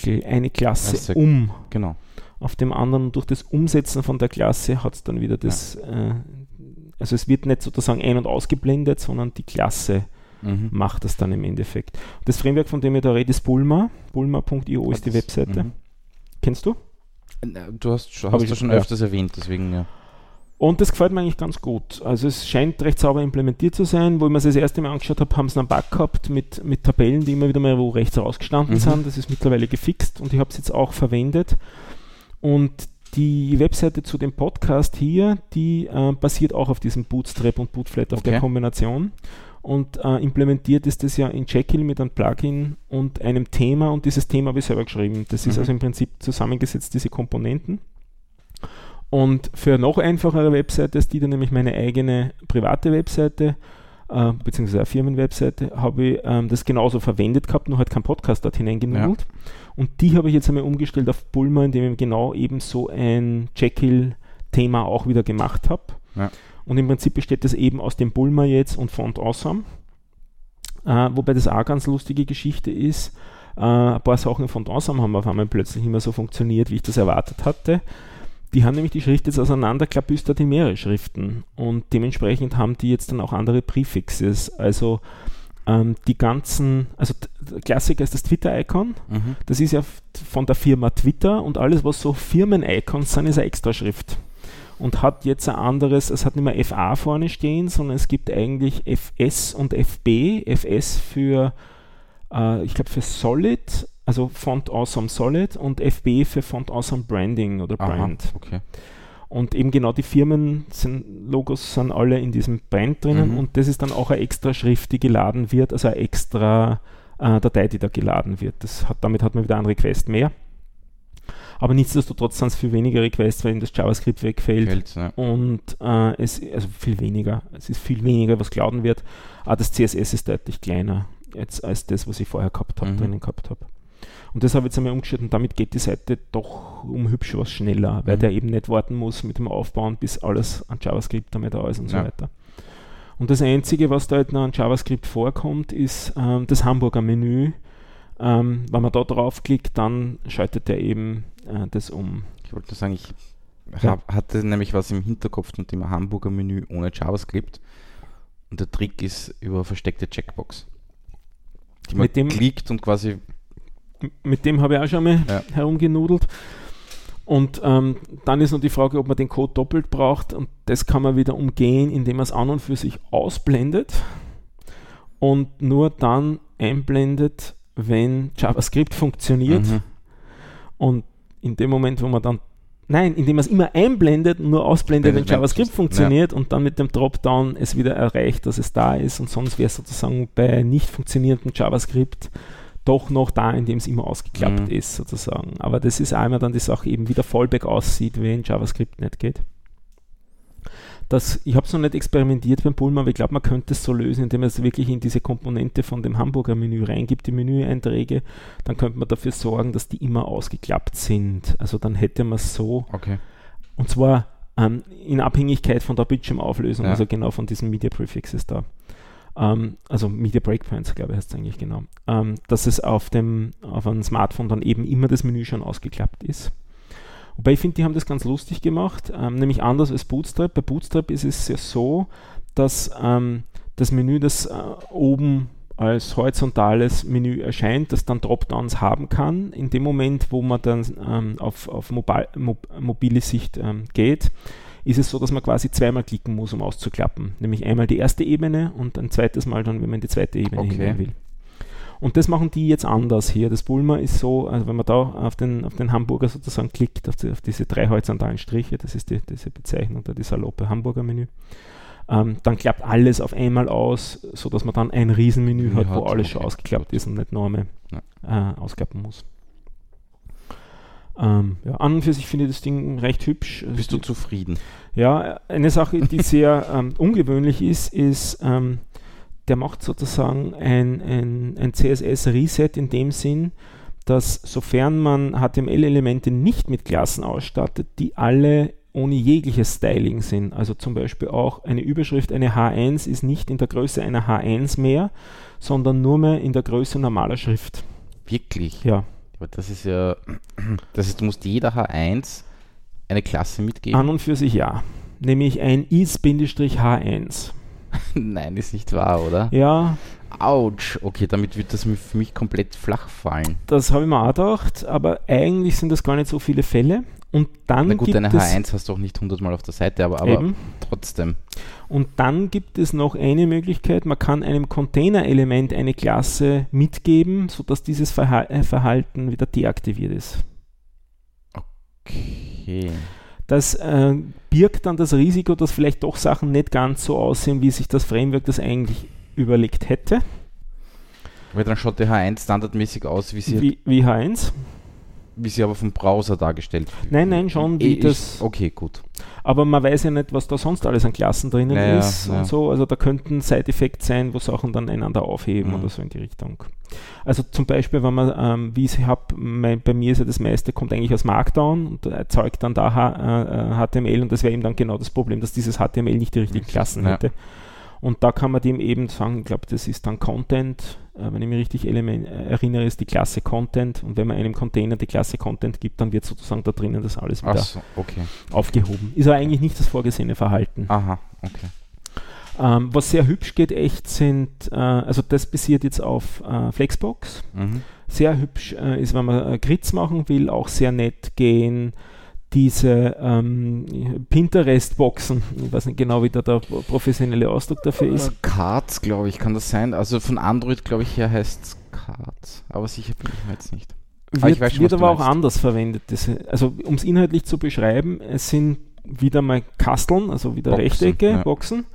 die, eine Klasse ja- um Genau. auf dem anderen durch das Umsetzen von der Klasse hat es dann wieder das, äh, also es wird nicht sozusagen ein- und ausgeblendet, sondern die Klasse Mhm. macht das dann im Endeffekt. Das Framework, von dem ich da rede, ist Bulma. Bulma.io ist die Webseite. mhm. Kennst du? Du hast, Hab hast du schon ja. öfters erwähnt, deswegen ja. Und das gefällt mir eigentlich ganz gut. Also es scheint recht sauber implementiert zu sein. Wo ich mir das, das erste Mal angeschaut habe, haben sie einen Bug gehabt mit, mit Tabellen, die immer wieder mal wo rechts rausgestanden Mhm. sind. Das ist mittlerweile gefixt und ich habe es jetzt auch verwendet. Und die Webseite zu dem Podcast hier, die äh, basiert auch auf diesem Bootstrap und Bootflat, auf der Okay. Kombination. Und äh, implementiert ist das ja in Jekyll mit einem Plugin und einem Thema und dieses Thema habe ich selber geschrieben. Das ist Mhm. also im Prinzip zusammengesetzt, diese Komponenten. Und für noch einfachere Webseite ist die dann nämlich meine eigene private Webseite, äh, beziehungsweise eine Firmenwebseite, habe ich ähm, das genauso verwendet gehabt, nur halt keinen Podcast dort hineingenudelt. Und die habe ich jetzt einmal umgestellt auf Bulma, indem ich genau eben so ein Jekyll-Thema auch wieder gemacht habe. Ja. Und im Prinzip besteht das eben aus dem Bulma jetzt und Font Awesome. Äh, wobei das auch eine ganz lustige Geschichte ist. Äh, ein paar Sachen von Awesome haben auf einmal plötzlich nicht mehr so funktioniert, wie ich das erwartet hatte. Die haben nämlich die Schrift jetzt auseinanderklabüstert in mehrere Schriften und dementsprechend haben die jetzt dann auch andere Prefixes. Also ähm, die ganzen, also Klassiker ist das Twitter-Icon. Mhm. Das ist ja von der Firma Twitter und alles, was so Firmen-Icons sind, ist eine Extraschrift. Und hat jetzt ein anderes, es hat nicht mehr FA vorne stehen, sondern es gibt eigentlich FS und FB. FS für, äh, ich glaube, für Solid, also Font Awesome Solid und FB für Font Awesome Branding oder Aha, Brand. okay. Und eben genau die Firmen sind, Logos sind alle in diesem Brand drinnen Mhm. und das ist dann auch eine extra Schrift, die geladen wird, also eine extra äh, Datei, die da geladen wird. Das hat, damit hat man wieder einen Request mehr. Aber nichtsdestotrotz sind es viel weniger Requests, weil eben das JavaScript wegfällt. Ja. Und äh, es, also viel weniger, es ist viel weniger, was geladen wird. Aber das CSS ist deutlich kleiner jetzt als das, was ich vorher gehabt habe, Mhm. drinnen gehabt habe. Und das habe ich jetzt einmal umgestellt und damit geht die Seite doch um hübsch was schneller, weil Mhm. der eben nicht warten muss mit dem Aufbauen, bis alles an JavaScript damit da ist und so Ja. weiter. Und das Einzige, was da halt noch an JavaScript vorkommt, ist ähm, das Hamburger Menü. Ähm, wenn man da draufklickt, dann schaltet er eben äh, das um. Ich wollte nur sagen, ich Ja. hatte nämlich was im Hinterkopf zum Thema Hamburger Menü ohne JavaScript. Und der Trick ist über versteckte Checkbox. Die man Mit dem- klickt und quasi Mit dem habe ich auch schon mal Ja. herumgenudelt. Und ähm, dann ist noch die Frage, ob man den Code doppelt braucht. Und das kann man wieder umgehen, indem man es an und für sich ausblendet und nur dann einblendet, wenn JavaScript funktioniert. Mhm. Und in dem Moment, wo man dann, nein, indem man es immer einblendet und nur ausblendet, wenn JavaScript ja. funktioniert und dann mit dem Dropdown es wieder erreicht, dass es da ist. Und sonst wäre es sozusagen bei nicht funktionierendem JavaScript doch noch da, indem es immer ausgeklappt Mhm. ist, sozusagen. Aber das ist einmal dann die Sache, eben wie der Fallback aussieht, wenn JavaScript nicht geht. Das, ich habe es noch nicht experimentiert beim Pulma, aber ich glaube, man könnte es so lösen, indem man es wirklich in diese Komponente von dem Hamburger Menü reingibt, die Menüeinträge. Dann könnte man dafür sorgen, dass die immer ausgeklappt sind. Also dann hätte man es so, Okay. und zwar ähm, in Abhängigkeit von der Bildschirmauflösung, Ja. also genau von diesen Media Prefixes da. Ähm, also Media Breakpoints, glaube ich, heißt es eigentlich genau, ähm, dass es auf dem, auf einem Smartphone dann eben immer das Menü schon ausgeklappt ist. Wobei ich finde, die haben das ganz lustig gemacht, ähm, nämlich anders als Bootstrap. Bei Bootstrap ist es ja so, dass ähm, das Menü, das äh, oben als horizontales Menü erscheint, das dann Dropdowns haben kann. In dem Moment, wo man dann ähm, auf, auf Mobile, Mob, mobile Sicht ähm, geht, ist es so, dass man quasi zweimal klicken muss, um auszuklappen. Nämlich einmal die erste Ebene und ein zweites Mal dann, wenn man in die zweite Ebene Okay. hinein will. Und das machen die jetzt anders hier. Das Bulma ist so, also wenn man da auf den, auf den Hamburger sozusagen klickt, auf, die, auf diese drei horizontalen Striche, das ist die, diese Bezeichnung da, die saloppe Hamburger Menü, ähm, dann klappt alles auf einmal aus, sodass man dann ein Riesenmenü Ja, hat, wo hat, alles schon ausgeklappt ist und nicht nur einmal äh, ausklappen muss. Ähm, ja, an und für sich finde ich das Ding recht hübsch. Also Bist du zufrieden? ja, eine Sache, die sehr ähm, ungewöhnlich ist, ist, ähm, der macht sozusagen ein, ein, ein CSS-Reset in dem Sinn, dass sofern man HTML-Elemente nicht mit Klassen ausstattet, die alle ohne jegliches Styling sind. Also zum Beispiel auch eine Überschrift, eine H1 ist nicht in der Größe einer H1 mehr, sondern nur mehr in der Größe normaler Schrift. Wirklich? Ja, Aber das ist ja. Das heißt, du musst jeder H1 eine Klasse mitgeben. an und für sich ja. Nämlich ein is-h1. Nein, ist nicht wahr, oder? Ja, Autsch. Okay, damit wird das für mich komplett flach fallen. Das habe ich mir auch gedacht, aber eigentlich sind das gar nicht so viele Fälle. Und dann Na gut, gibt eine es H1 hast du auch nicht hundertmal auf der Seite, aber, aber trotzdem. und dann gibt es noch eine Möglichkeit, man kann einem Container-Element eine Klasse mitgeben, sodass dieses äh, Verhalten wieder deaktiviert ist. Okay. Das äh, birgt dann das Risiko, dass vielleicht doch Sachen nicht ganz so aussehen, wie sich das Framework das eigentlich überlegt hätte, Weil dann schaut die H1 standardmäßig aus, wie sie, wie, wie H1. Wie sie aber vom Browser dargestellt wird. Nein, nein, schon, wie Ich- das- Okay, gut. Aber man weiß ja nicht, was da sonst alles an Klassen drinnen Ja, ja, ist ja. und so. Also da könnten Side-Effekte sein, wo Sachen dann einander aufheben Mhm. oder so in die Richtung. Also zum Beispiel, wenn man, ähm, wie ich habe, bei mir ist ja das meiste, kommt eigentlich aus Markdown und erzeugt dann da H, äh, HTML und das wäre eben dann genau das Problem, dass dieses HTML nicht die richtigen Klassen Ja. hätte. Und da kann man dem eben sagen, ich glaube, das ist dann Content, äh, wenn ich mich richtig äh, erinnere, ist die Klasse Content und wenn man einem Container die Klasse Content gibt, dann wird sozusagen da drinnen das alles wieder so, okay. aufgehoben. Ist aber eigentlich nicht das vorgesehene Verhalten. Aha, okay. Ähm, was sehr hübsch geht, echt sind, äh, also das basiert jetzt auf äh, Flexbox. Mhm. Sehr hübsch äh, ist, wenn man äh, Grids machen will, auch sehr nett gehen. Diese ähm, Pinterest-Boxen, ich weiß nicht genau, wie da der professionelle Ausdruck dafür ist. Äh, Cards, glaube ich, kann das sein. Also von Android, glaube ich, her heißt es Cards. Aber sicher bin ich mir jetzt nicht. Ah, Wird, schon, wird aber auch anders verwendet. Das, also um es inhaltlich zu beschreiben, es sind wieder mal Kasteln, also wieder Boxen, Rechtecke, ja. Boxen,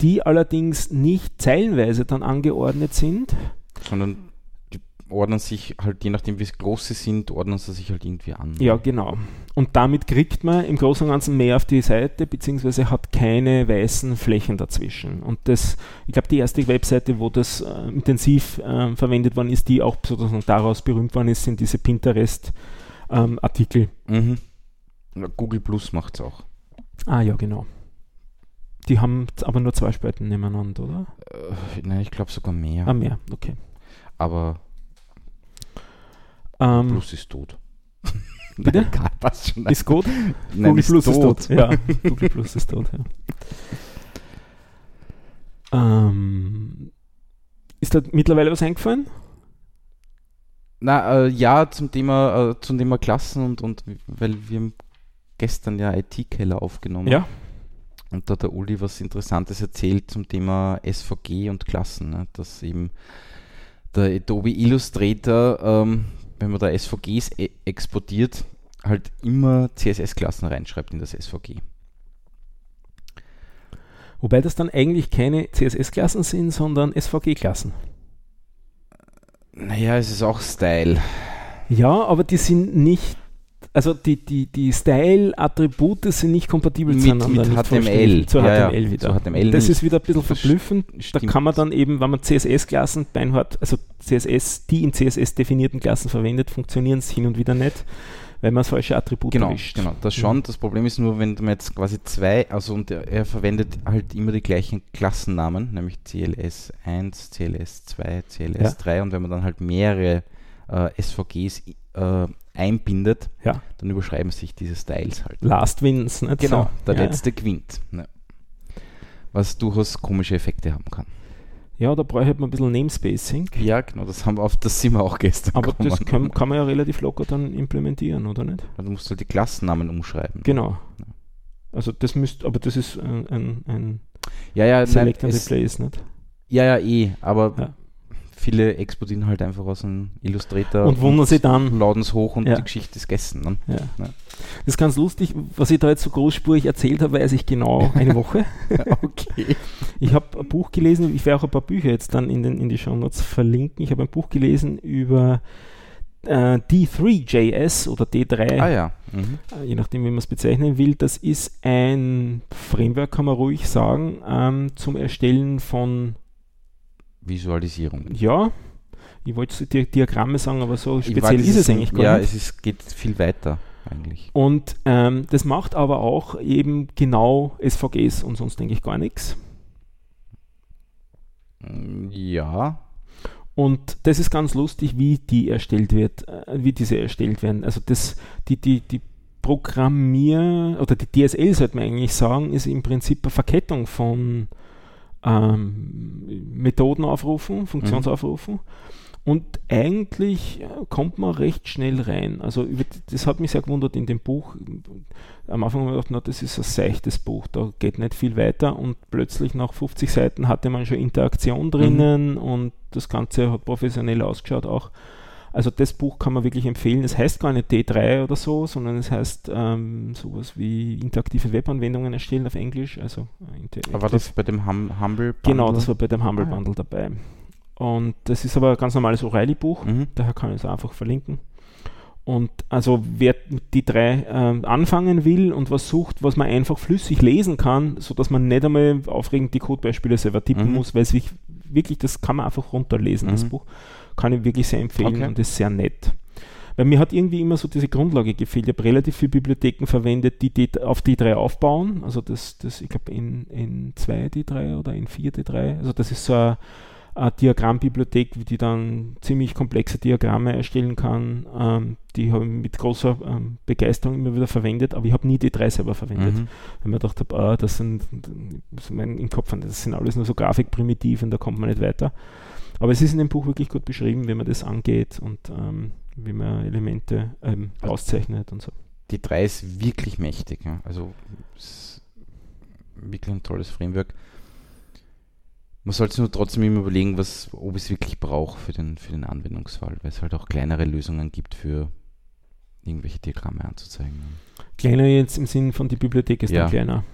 die allerdings nicht zeilenweise dann angeordnet sind, Sondern ordnen sich halt, je nachdem wie es groß sie sind, ordnen sie sich halt irgendwie an. Ja, genau. Und damit kriegt man im Großen und Ganzen mehr auf die Seite, beziehungsweise hat keine weißen Flächen dazwischen. Und das, ich glaube, die erste Webseite, wo das äh, intensiv äh, verwendet worden ist, die auch sozusagen daraus berühmt worden ist, sind diese Pinterest-Artikel. Mhm. Na, Google Plus macht es auch. ah ja, genau. Die haben aber nur zwei Spalten nebeneinander, oder? Äh, nein, ich glaube sogar mehr. Ah, mehr, okay. Aber Ähm, Plus ist tot. Bitte? Nein, passt schon. ist gut? Nein, Google ist Plus tot. ist tot. Ja, Google Plus ist tot, ja. Ähm, ist da mittlerweile was eingefallen? Na, äh, ja, zum Thema, äh, zum Thema Klassen und, und weil wir gestern ja IT-Keller aufgenommen. Ja. Und da hat der Uli was Interessantes erzählt zum Thema SVG und Klassen. Ne? Dass eben der Adobe Illustrator, ähm, wenn man da SVGs e exportiert, halt immer CSS-Klassen reinschreibt in das SVG. Wobei das dann eigentlich keine CSS-Klassen sind, sondern SVG-Klassen. Naja, es ist auch Style. Ja, aber die sind nicht, also die, die, die Style-Attribute sind nicht kompatibel Mit- zueinander. mit HTML. Zu Ja, ja, HTML wieder. zu HTML das nicht. ist wieder ein bisschen verblüffend. Da stimmt. kann man dann eben, wenn man CSS-Klassen beinhart, also CSS, die in CSS definierten Klassen verwendet, funktionieren es hin und wieder nicht. weil man falsche Attribute Genau, erwischt. genau, das schon. Das Problem ist nur, wenn man jetzt quasi zwei, also und er, er verwendet halt immer die gleichen Klassennamen, nämlich CLS1, CLS2, CLS3 und wenn man dann halt mehrere äh, SVGs äh, einbindet, Ja. dann überschreiben sich diese Styles halt. Last wins, nicht Genau, so. der ja. letzte gewinnt. Ja. Was durchaus komische Effekte haben kann. Ja, da brauche ich halt mal ein bisschen Namespacing. Ja, genau, das haben wir auf das sind wir auch gestern Aber gekommen. das kann, kann man ja relativ locker dann implementieren, oder nicht? Du musst halt die Klassennamen umschreiben. Genau. Also das müsste, aber das ist ein, ein, ein Ja, ja, nein, Select and es, Replace, nicht? ja, ja, eh, aber Ja. Viele exportieren halt einfach aus einem Illustrator Und wundern sich dann. laden es hoch und Ja. die Geschichte ist gegessen. Ne? Ja. Ja. Das ist ganz lustig, was ich da jetzt so großspurig erzählt habe, weiß ich genau eine Woche. okay. Ich habe ein Buch gelesen, ich werde auch ein paar Bücher jetzt dann in, den, in die Shownotes verlinken. Ich habe ein Buch gelesen über äh, D3JS oder D3, Ah ja. Mhm. äh, je nachdem, wie man es bezeichnen will. Das ist ein Framework, kann man ruhig sagen, ähm, zum Erstellen von, Visualisierung. ja, ich wollte so Di Diagramme sagen, aber so speziell weiß, ist es eigentlich gar Ja, nicht. es ist, geht viel weiter eigentlich. Und ähm, das macht aber auch eben genau SVGs und sonst denke ich gar nichts. Mm, Ja. Und das ist ganz lustig, wie die erstellt wird, äh, wie diese erstellt werden. Also das, die, die, die Programmier- oder die DSL sollte man eigentlich sagen, ist im Prinzip eine Verkettung von ähm, Methoden aufrufen, Funktionsaufrufen. Und eigentlich äh, kommt man recht schnell rein. Also das hat mich sehr gewundert in dem Buch. Am Anfang habe ich gedacht, na, das ist ein seichtes Buch, da geht nicht viel weiter und plötzlich nach 50 Seiten hatte man schon Interaktion drinnen und das Ganze hat professionell ausgeschaut auch. Also das Buch kann man wirklich empfehlen. Es heißt gar nicht D3 oder so, sondern es heißt ähm, sowas wie interaktive Webanwendungen erstellen auf Englisch. Also äh, Aber war das bei dem hum Humble Genau, Bundle? das war bei dem Humble Ah, ja. Bundle dabei. Und das ist aber ein ganz normales O'Reilly-Buch, Mhm. daher kann ich es einfach verlinken. Und also wer mit die drei ähm, anfangen will und was sucht, was man einfach flüssig lesen kann, sodass man nicht einmal aufregend die Codebeispiele selber tippen Mhm. muss, weil es wirklich, wirklich, das kann man einfach runterlesen, das Mhm. Buch. Kann ich wirklich sehr empfehlen Okay. und ist sehr nett. Weil mir hat irgendwie immer so diese Grundlage gefehlt. Ich habe relativ viele Bibliotheken verwendet, die, die auf die drei aufbauen. Also das, das ich glaube in, in 2 die 3 oder in 4 die 3. Also das ist so eine, eine Diagrammbibliothek, die dann ziemlich komplexe Diagramme erstellen kann. Ähm, die habe ich mit großer ähm, Begeisterung immer wieder verwendet, aber ich habe nie die drei selber verwendet. Mhm. Weil mir gedacht habe, ah, das sind das mein, im Kopf, das sind alles nur so Grafikprimitive da kommt man nicht weiter. Aber es ist in dem Buch wirklich gut beschrieben, wie man das angeht und ähm, wie man Elemente ähm, Also auszeichnet und so. Die 3 ist wirklich mächtig. Ja. Also ist wirklich ein tolles Framework. Man sollte sich nur trotzdem immer überlegen, was, ob es wirklich braucht für den, für den Anwendungsfall, weil es halt auch kleinere Lösungen gibt für irgendwelche Diagramme anzuzeigen. Kleiner jetzt im Sinn von die Bibliothek ist Ja. dann kleiner.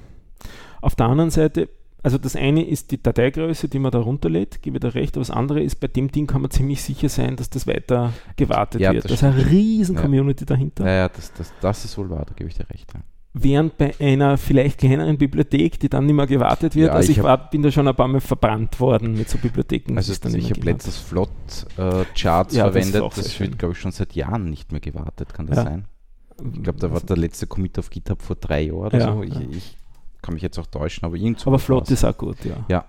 Auf der anderen Seite, also das eine ist die Dateigröße, die man da runterlädt, gebe ich da recht, aber das andere ist, bei dem Ding kann man ziemlich sicher sein, dass das weiter gewartet Ja, wird. das Da ist eine riesen Ja. Community dahinter. Ja, ja, das, das, das ist wohl wahr, da gebe ich dir recht. Ja. Während bei einer vielleicht kleineren Bibliothek, die dann nicht mehr gewartet wird, Ja, also ich ich war, bin da schon ein paar Mal verbrannt worden mit so Bibliotheken. Also dann ich habe letztes Flot-Charts Ja, das ist verwendet, das schön. wird, glaube ich, schon seit Jahren nicht mehr gewartet, kann das Ja. sein? Ich glaube, da war der letzte Commit auf GitHub vor drei Jahren oder Ja, so. Ich, ja. ich kann mich jetzt auch täuschen, aber irgend so Aber Flot ist auch gut, ja. Ja.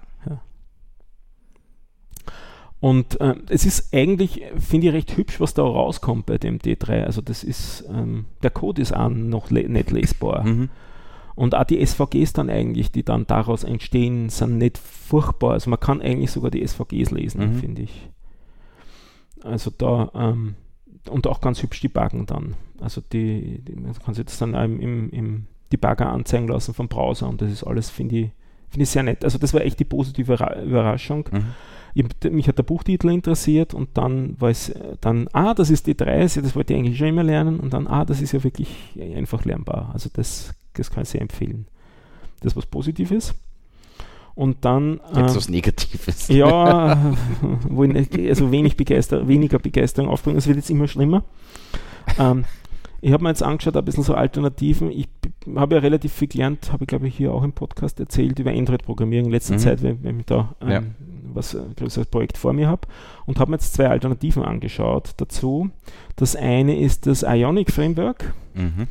Und äh, es ist eigentlich, finde ich, recht hübsch, was da rauskommt bei dem D3. Also das ist, ähm, der Code ist auch noch le nicht lesbar. Mhm. Und auch die SVGs dann eigentlich, die dann daraus entstehen, sind nicht furchtbar. Also man kann eigentlich sogar die SVGs lesen, Mhm. finde ich. Also da, ähm, und auch ganz hübsch debuggen dann. Also die, die man kann sich das dann im, im, im Debugger anzeigen lassen vom Browser und das ist alles, finde ich, finde ich sehr nett. Also das war echt die positive Ra- Überraschung. Mhm. Ich, mich hat der Buchtitel interessiert und dann war es dann, ah, das ist die 3, das wollte ich eigentlich schon immer lernen und dann, ah, das ist ja wirklich einfach lernbar. Also das, das kann ich sehr empfehlen. Das ist was Positives. Und dann Jetzt äh, was Negatives. ja, wo ich also wenig Begeister, weniger Begeisterung aufbringen. Es wird jetzt immer schlimmer. Ähm, ich habe mir jetzt angeschaut, ein bisschen so Alternativen. Ich habe ja relativ viel gelernt, habe ich glaube ich hier auch im Podcast erzählt, über Android-Programmierung in letzter Mhm. Zeit, weil, weil mich da, ähm, Ja. was ein größeres Projekt vor mir habe und habe mir jetzt zwei Alternativen angeschaut dazu. Das eine ist das Ionic Framework. Mhm.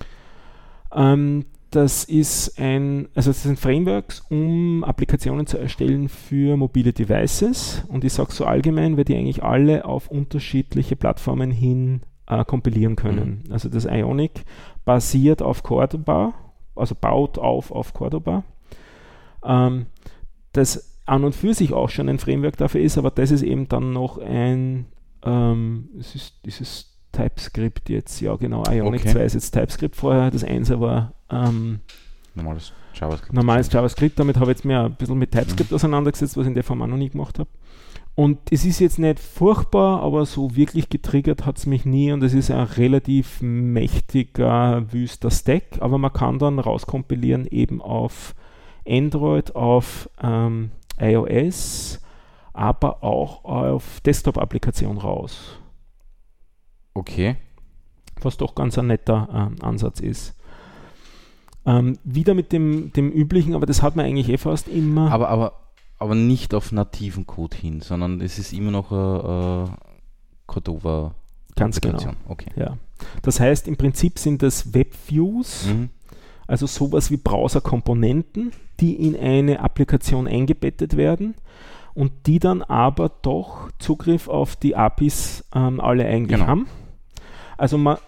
Ähm, das ist ein, also das sind Frameworks, um Applikationen zu erstellen für mobile Devices. Und ich sage so allgemein, weil die eigentlich alle auf unterschiedliche Plattformen hin äh, kompilieren können. Mhm. Also das Ionic basiert auf Cordoba, also baut auf auf Cordoba. Ähm, das an und für sich auch schon ein Framework dafür ist, aber das ist eben dann noch ein, ähm, es ist dieses TypeScript jetzt, ja genau, Ionic Okay. 2 ist jetzt TypeScript vorher, das 1 war ähm, Normales JavaScript. normales JavaScript, damit habe ich jetzt mir ein bisschen mit TypeScript auseinandergesetzt, was ich in der Form auch noch nie gemacht habe. Und es ist jetzt nicht furchtbar, aber so wirklich getriggert hat es mich nie und es ist ein relativ mächtiger, wüster Stack, aber man kann dann rauskompilieren eben auf Android, auf ähm, iOS, aber auch auf Desktop-Applikationen raus, Okay. was doch ganz ein netter ähm, Ansatz ist. Ähm, wieder mit dem, dem üblichen, aber das hat man eigentlich eh fast immer. Aber, aber, aber nicht auf nativen Code hin, sondern es ist immer noch eine äh, Cordova Ganz genau. Okay. Ja. Das heißt, im Prinzip sind das Webviews, Mhm. also sowas wie Browserkomponenten, die in eine Applikation eingebettet werden und die dann aber doch Zugriff auf die APIs ähm, alle eigentlich Genau. haben. Also man,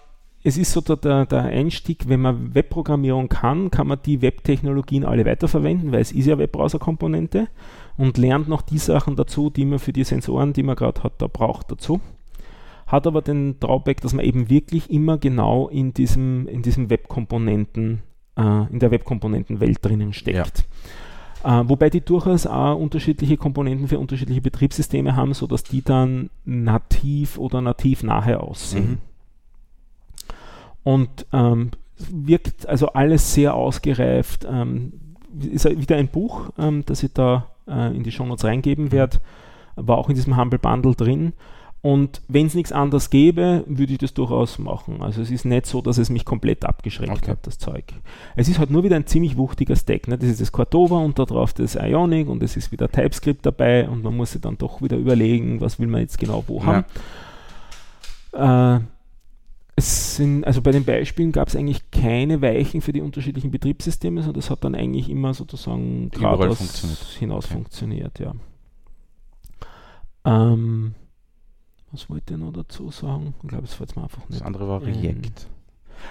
es ist so der, der, der Einstieg, wenn man Webprogrammierung kann, kann man die Webtechnologien alle weiterverwenden, weil es ist ja Webbrowserkomponente und lernt noch die Sachen dazu, die man für die Sensoren, die man gerade hat, da braucht dazu. Hat aber den Drawback, dass man eben wirklich immer genau in diesem, in diesem Webkomponenten, äh, in der Webkomponentenwelt drinnen steckt. Äh, wobei die durchaus auch unterschiedliche Komponenten für unterschiedliche Betriebssysteme haben, sodass die dann nativ oder nativ nahe aussehen. Mhm. Und ähm, wirkt also alles sehr ausgereift. Ähm, ist ja wieder ein Buch, ähm, das ich da äh, in die Shownotes reingeben werde. War auch in diesem Humble Bundle drin. Und wenn es nichts anderes gäbe, würde ich das durchaus machen. Also es ist nicht so, dass es mich komplett abgeschreckt Okay. hat, das Zeug. Es ist halt nur wieder ein ziemlich wuchtiger Stack. Ne? Das ist das Cordova und da drauf das Ionic und es ist wieder TypeScript dabei und man muss sich dann doch wieder überlegen, was will man jetzt genau wo haben. Äh, es sind, also bei den Beispielen gab es eigentlich keine Weichen für die unterschiedlichen Betriebssysteme, sondern das hat dann eigentlich immer sozusagen geradeaus funktioniert. hinaus Okay. funktioniert, ja. Ähm, was wollte ich noch dazu sagen? Ich glaube, es fällt mir einfach Das nicht. andere war React.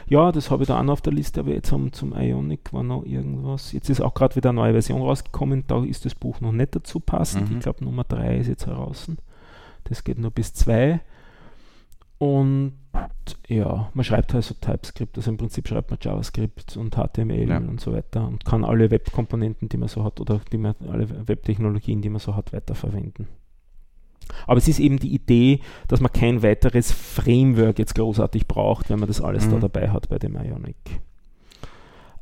Ja, das habe ich da auch noch auf der Liste, aber jetzt zum, zum Ionic war noch irgendwas. Jetzt ist auch gerade wieder eine neue Version rausgekommen, da ist das Buch noch nicht dazu passend. Mhm. Ich glaube, Nummer 3 ist jetzt heraus. Das geht nur bis 2. Und ja, man schreibt halt so TypeScript, also im Prinzip schreibt man JavaScript und HTML Ja. und so weiter und kann alle Webkomponenten, die man so hat, oder die man, alle Webtechnologien, die man so hat, weiterverwenden. Aber es ist eben die Idee, dass man kein weiteres Framework jetzt großartig braucht, wenn man das alles da Mhm. dabei hat bei dem Ionic.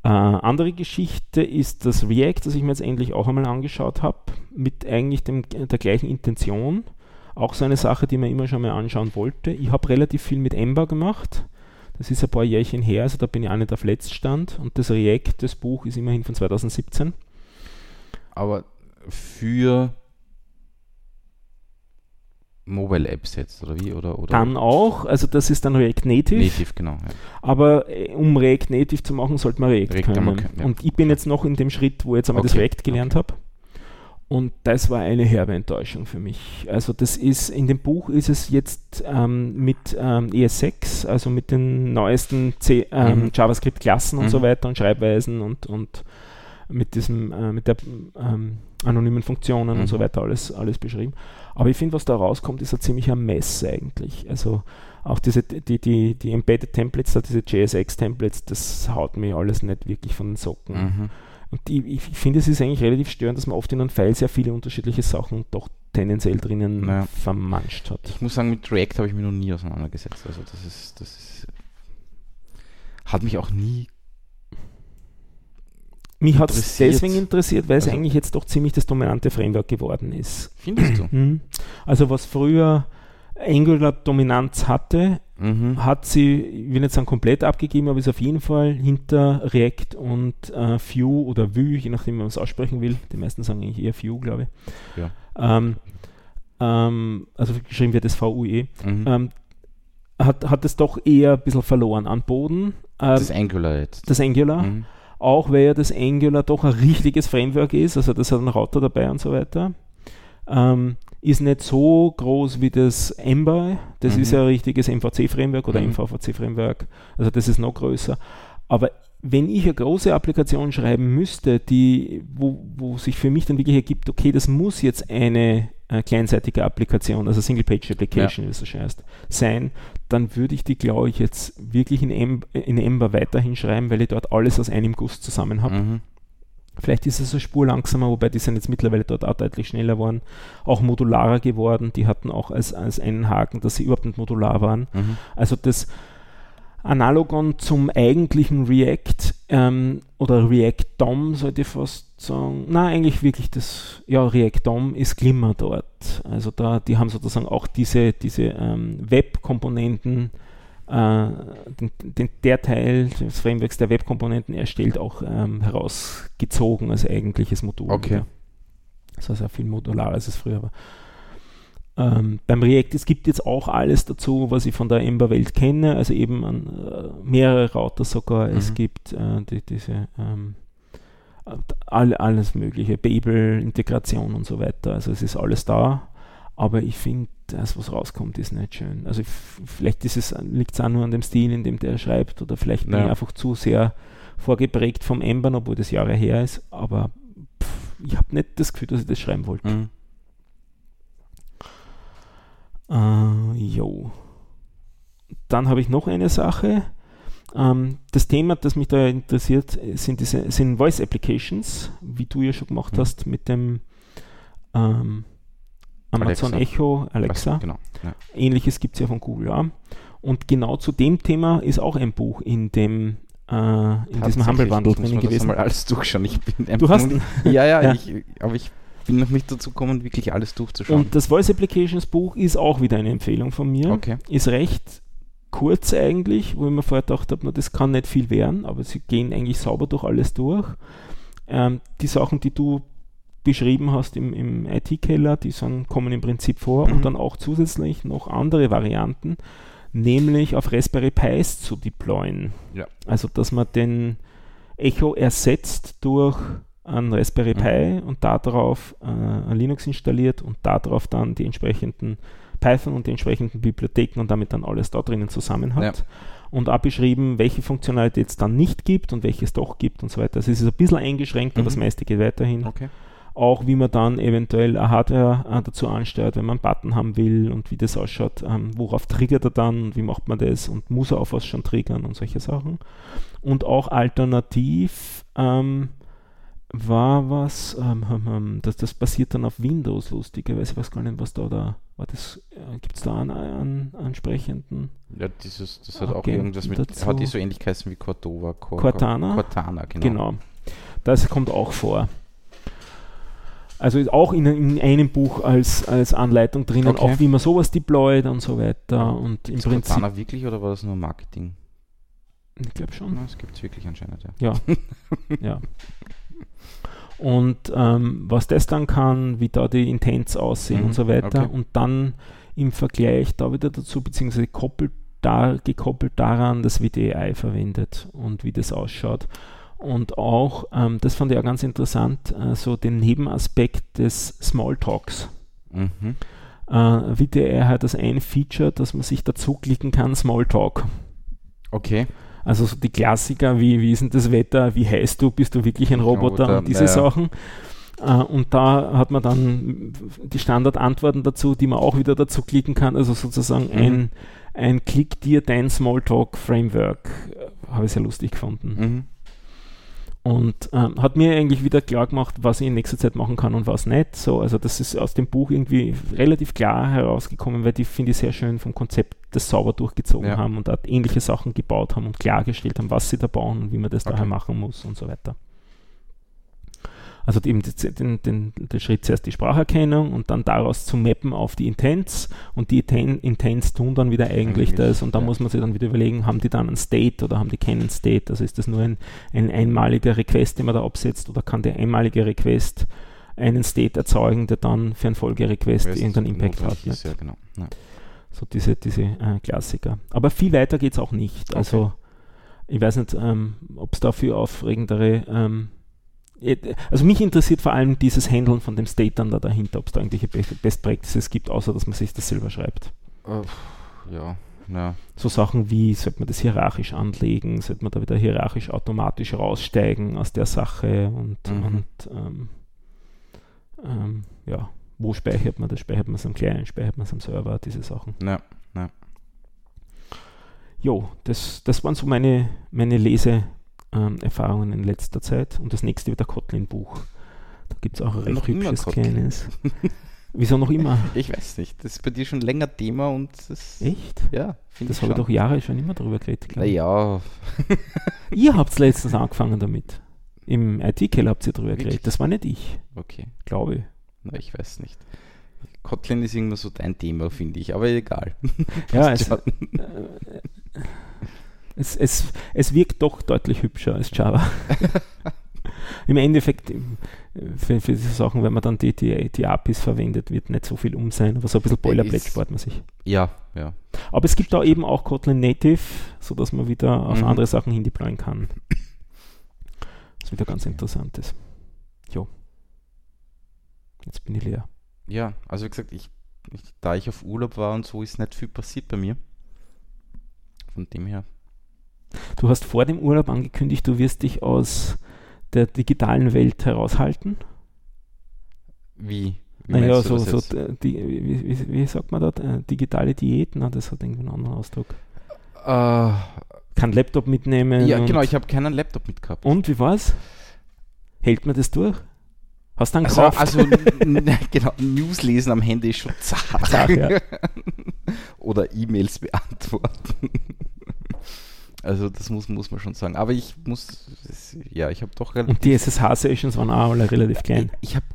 Äh, andere Geschichte ist das React, das ich mir jetzt endlich auch einmal angeschaut habe, mit eigentlich dem, der gleichen Intention. Auch so eine Sache, die man immer schon mal anschauen wollte. Ich habe relativ viel mit Ember gemacht. Das ist ein paar Jährchen her, also da bin ich auch nicht auf Letztstand. Und das React, das Buch, ist immerhin von 2017. Aber für Mobile Apps jetzt, oder wie? Oder, oder Dann auch, also das ist dann React Native. Native, genau. Ja. Aber äh, um React Native zu machen, sollte man React, React können. können, ja. Und ich bin jetzt noch in dem Schritt, wo ich jetzt einmal das Okay, React gelernt habe. Und das war eine herbe Enttäuschung für mich. Also das ist, in dem Buch ist es jetzt ähm, mit ähm, ES6, also mit den neuesten ähm, Mhm. JavaScript-Klassen und so Mhm. weiter und Schreibweisen und, und mit diesem, äh, mit der ähm, anonymen Funktionen und so Mhm. weiter alles, alles beschrieben. Aber ich finde, was da rauskommt, ist ein ziemlicher Mess eigentlich. Also auch diese, die, die, die Embedded Templates, diese JSX-Templates, das haut mir alles nicht wirklich von den Socken. Und die, ich finde, es ist eigentlich relativ störend, dass man oft in einem File sehr viele unterschiedliche Sachen doch tendenziell drinnen Ja. vermanscht hat. Ich muss sagen, mit React habe ich mich noch nie auseinandergesetzt. Also das ist, das ist hat mich auch nie. Mich hat es deswegen interessiert, weil es Also- eigentlich jetzt doch ziemlich das dominante Framework geworden ist. Findest du? Mhm. Also was früher Angular Dominanz hatte, Mhm. hat sie, ich will nicht sagen komplett abgegeben, aber ist auf jeden Fall hinter React und äh, Vue oder Vue, je nachdem, wie man es aussprechen will. Die meisten sagen eigentlich eher Vue, glaube ich. ähm, ähm, also geschrieben wird das VUE, Mhm. ähm, hat, hat es doch eher ein bisschen verloren an Boden. Ähm, das Angular jetzt. das Angular, Mhm. auch weil ja das Angular doch ein richtiges Framework ist, also das hat einen Router dabei und so weiter. Ähm, ist nicht so groß wie das Ember, das Mhm. ist ja ein richtiges MVC-Framework oder Mhm. MVVC-Framework, also das ist noch größer. Aber wenn ich eine große Applikation schreiben müsste, die, wo, wo sich für mich dann wirklich ergibt, okay, das muss jetzt eine äh, kleinseitige Applikation, also Single-Page-Application, wie es so schön heißt, sein, dann würde ich die, glaube ich, jetzt wirklich in, Em in Ember weiterhin schreiben, weil ich dort alles aus einem Guss zusammen habe. Mhm. Vielleicht ist es eine Spur langsamer, wobei die sind jetzt mittlerweile dort auch deutlich schneller geworden, auch modularer geworden. Die hatten auch als, als einen Haken, dass sie überhaupt nicht modular waren. Mhm. Also das Analogon zum eigentlichen React ähm, oder React DOM sollte ich fast sagen. Na, eigentlich wirklich das, ja, React DOM ist Glimmer dort. Also da, die haben sozusagen auch diese, diese ähm, Web-Komponenten, den, den, der Teil des Frameworks der Web-Komponenten erstellt, auch ähm, herausgezogen als eigentliches Modul. Okay. wieder. Das war sehr viel modularer, als es früher war. Ähm, beim React, es gibt jetzt auch alles dazu, was ich von der Ember-Welt kenne, also eben an, äh, mehrere Router sogar. Es Mhm. gibt äh, die, diese ähm, äh, all, alles mögliche, Babel-Integration und so weiter. Also es ist alles da, aber ich finde, das, was rauskommt, ist nicht schön. Also vielleicht liegt es auch nur an dem Stil, in dem der schreibt, oder vielleicht bin Ja. ich einfach zu sehr vorgeprägt vom Ember, obwohl das Jahre her ist, aber pff, ich habe nicht das Gefühl, dass ich das schreiben wollte. Mhm. Äh, jo. Dann habe ich noch eine Sache. Ähm, das Thema, das mich da interessiert, sind, diese, sind Voice Applications, wie du ja schon gemacht Mhm. hast mit dem ähm, Amazon Alexa. Echo, Alexa. Genau. Ja. Ähnliches gibt es ja von Google, ja. Und genau zu dem Thema ist auch ein Buch in dem äh, in diesem Tatsächlich, Humble Bundle ich muss drinnen mir das gewesen. einmal alles durchschauen. Ich bin Du hast ja, ja, Ja. Ich, aber ich bin noch nicht dazu gekommen, wirklich alles durchzuschauen. Und das Voice Applications Buch ist auch wieder eine Empfehlung von mir. okay. ist recht kurz eigentlich, wo ich mir vorher gedacht habe, das kann nicht viel werden, aber sie gehen eigentlich sauber durch alles durch. Ähm, die Sachen, die du beschrieben hast im, im IT-Keller, die sind, kommen im Prinzip vor Mhm. und dann auch zusätzlich noch andere Varianten, nämlich auf Raspberry Pis zu deployen. Ja. Also, dass man den Echo ersetzt durch ein Raspberry Mhm. Pi und darauf äh, ein Linux installiert und darauf dann die entsprechenden Python und die entsprechenden Bibliotheken und damit dann alles da drinnen zusammen hat. Ja. Und auch beschrieben, welche Funktionalität es dann nicht gibt und welche es doch gibt und so weiter. Also es ist ein bisschen eingeschränkt, aber Mhm. das meiste geht weiterhin. Okay. Auch wie man dann eventuell eine Hardware äh, dazu ansteuert, wenn man einen Button haben will und wie das ausschaut, ähm, worauf triggert er dann und wie macht man das und muss er auf was schon triggern und solche Sachen. Und auch alternativ ähm, war was, ähm, ähm, ähm, das, das basiert dann auf Windows lustigerweise, ich weiß gar nicht, was da da war. Das, äh, Gibt es da einen, einen ansprechenden Ja, dieses, das hat auch irgendwas mit, dazu- hat die so ähnlich geheißen wie Cordova. Cor Cortana? Cortana, genau. Genau. Das kommt auch vor. Also ist auch in, in einem Buch als, als Anleitung drinnen, Okay. auch wie man sowas deployt und so weiter. Und im Prinzip, Cortana wirklich oder war das nur Marketing? ich glaube schon. Das gibt es wirklich anscheinend, ja. Ja. ja. Und ähm, was das dann kann, wie da die Intents aussehen Mhm, und so weiter. okay. Und dann im Vergleich da wieder dazu, beziehungsweise koppelt da, gekoppelt daran, das VDI verwendet und wie das ausschaut. Und auch, ähm, das fand ich auch ganz interessant, äh, so den Nebenaspekt des Smalltalks. Mhm. Äh, VDI hat das ein Feature, dass man sich dazu klicken kann, Smalltalk. Okay. Also so die Klassiker, wie, wie ist denn das Wetter, wie heißt du, bist du wirklich ein Roboter Roboter, und diese ja. Sachen. Äh, und da hat man dann die Standardantworten dazu, die man auch wieder dazu klicken kann. Also sozusagen Mhm. ein, ein Klick dir dein Smalltalk-Framework. Äh, Habe ich sehr lustig gefunden. Mhm. Und ähm, hat mir eigentlich wieder klar gemacht, was ich in nächster Zeit machen kann und was nicht. So, also das ist aus dem Buch irgendwie relativ klar herausgekommen, weil die finde ich sehr schön vom Konzept das sauber durchgezogen Ja. haben und dort ähnliche Sachen gebaut haben und klargestellt haben, was sie da bauen und wie man das Okay. daher machen muss und so weiter. Also eben den, den, den, der Schritt zuerst die Spracherkennung und dann daraus zu mappen auf die Intents und die Inten- Intents tun dann wieder eigentlich Eigentlich, das und da ja. muss man sich dann wieder überlegen, haben die dann einen State oder haben die keinen State? Also ist das nur ein, ein einmaliger Request, den man da absetzt oder kann der einmalige Request einen State erzeugen, der dann für einen Folgerequest irgendeinen Impact hat. ist? Ja, genau. Ja. So diese, diese äh, Klassiker. Aber viel weiter geht es auch nicht. Also ich weiß nicht, ähm, ob es dafür aufregendere ähm, also mich interessiert vor allem dieses Handeln von dem State dann da dahinter, ob es da irgendwelche Be- Best Practices gibt, außer dass man sich das selber schreibt. Äh, ja, ja. So Sachen wie, sollte man das hierarchisch anlegen, sollte man da wieder hierarchisch automatisch raussteigen aus der Sache und, Mhm. und ähm, ähm, ja, wo speichert man das? Speichert man es am Client, speichert man es am Server, diese Sachen. Ja, Jo, das, das waren so meine, meine Leseerfahrungen in letzter Zeit. Und das nächste wird ein Kotlin-Buch. Da gibt es auch ein recht Noch hübsches kleines. Wieso noch immer? Ich weiß nicht. Das ist bei dir schon länger Thema und das. Echt? Ja, finde Das ich habe ich doch Jahre schon immer drüber geredet. Naja, Ihr habt letztens angefangen damit. Im IT-Keller habt ihr drüber Wirklich? geredet. Das war nicht ich, okay. glaube ich. Na, ich weiß nicht. Kotlin ist immer so dein Thema, finde ich, aber egal. Ja, es, schon. äh, es, es, es wirkt doch deutlich hübscher als Java. Im Endeffekt, im- für, für diese Sachen, wenn man dann die, die, die APIs verwendet, wird nicht so viel um sein, aber so ein bisschen Boilerplate spart man sich. ja, ja. Aber es gibt da eben auch Kotlin Native, sodass man wieder auf Mhm. andere Sachen hin deployen kann. Was wieder ganz interessant ist. Jo. Jetzt bin ich leer. Ja, also wie gesagt, ich, ich, da ich auf Urlaub war und so, ist nicht viel passiert bei mir. Von dem her. Du hast vor dem Urlaub angekündigt, du wirst dich aus der digitalen Welt heraushalten. Wie? wie Naja, so, so die, wie, wie, wie sagt man das? Äh, Digitale Diät? Na, das hat irgendwie einen anderen Ausdruck. Äh, Kann Laptop mitnehmen. ja, genau, ich habe keinen Laptop mitgehabt. Und wie war's? Hält man das durch? Hast du dann Also, gekauft? also genau, News lesen am Handy ist schon zart. Zart, ja. Oder E-Mails beantworten. Also das muss, muss man schon sagen. Aber ich muss, das, ja, ich habe doch relativ, Und die SSH-Sessions waren auch alle relativ klein. ich habe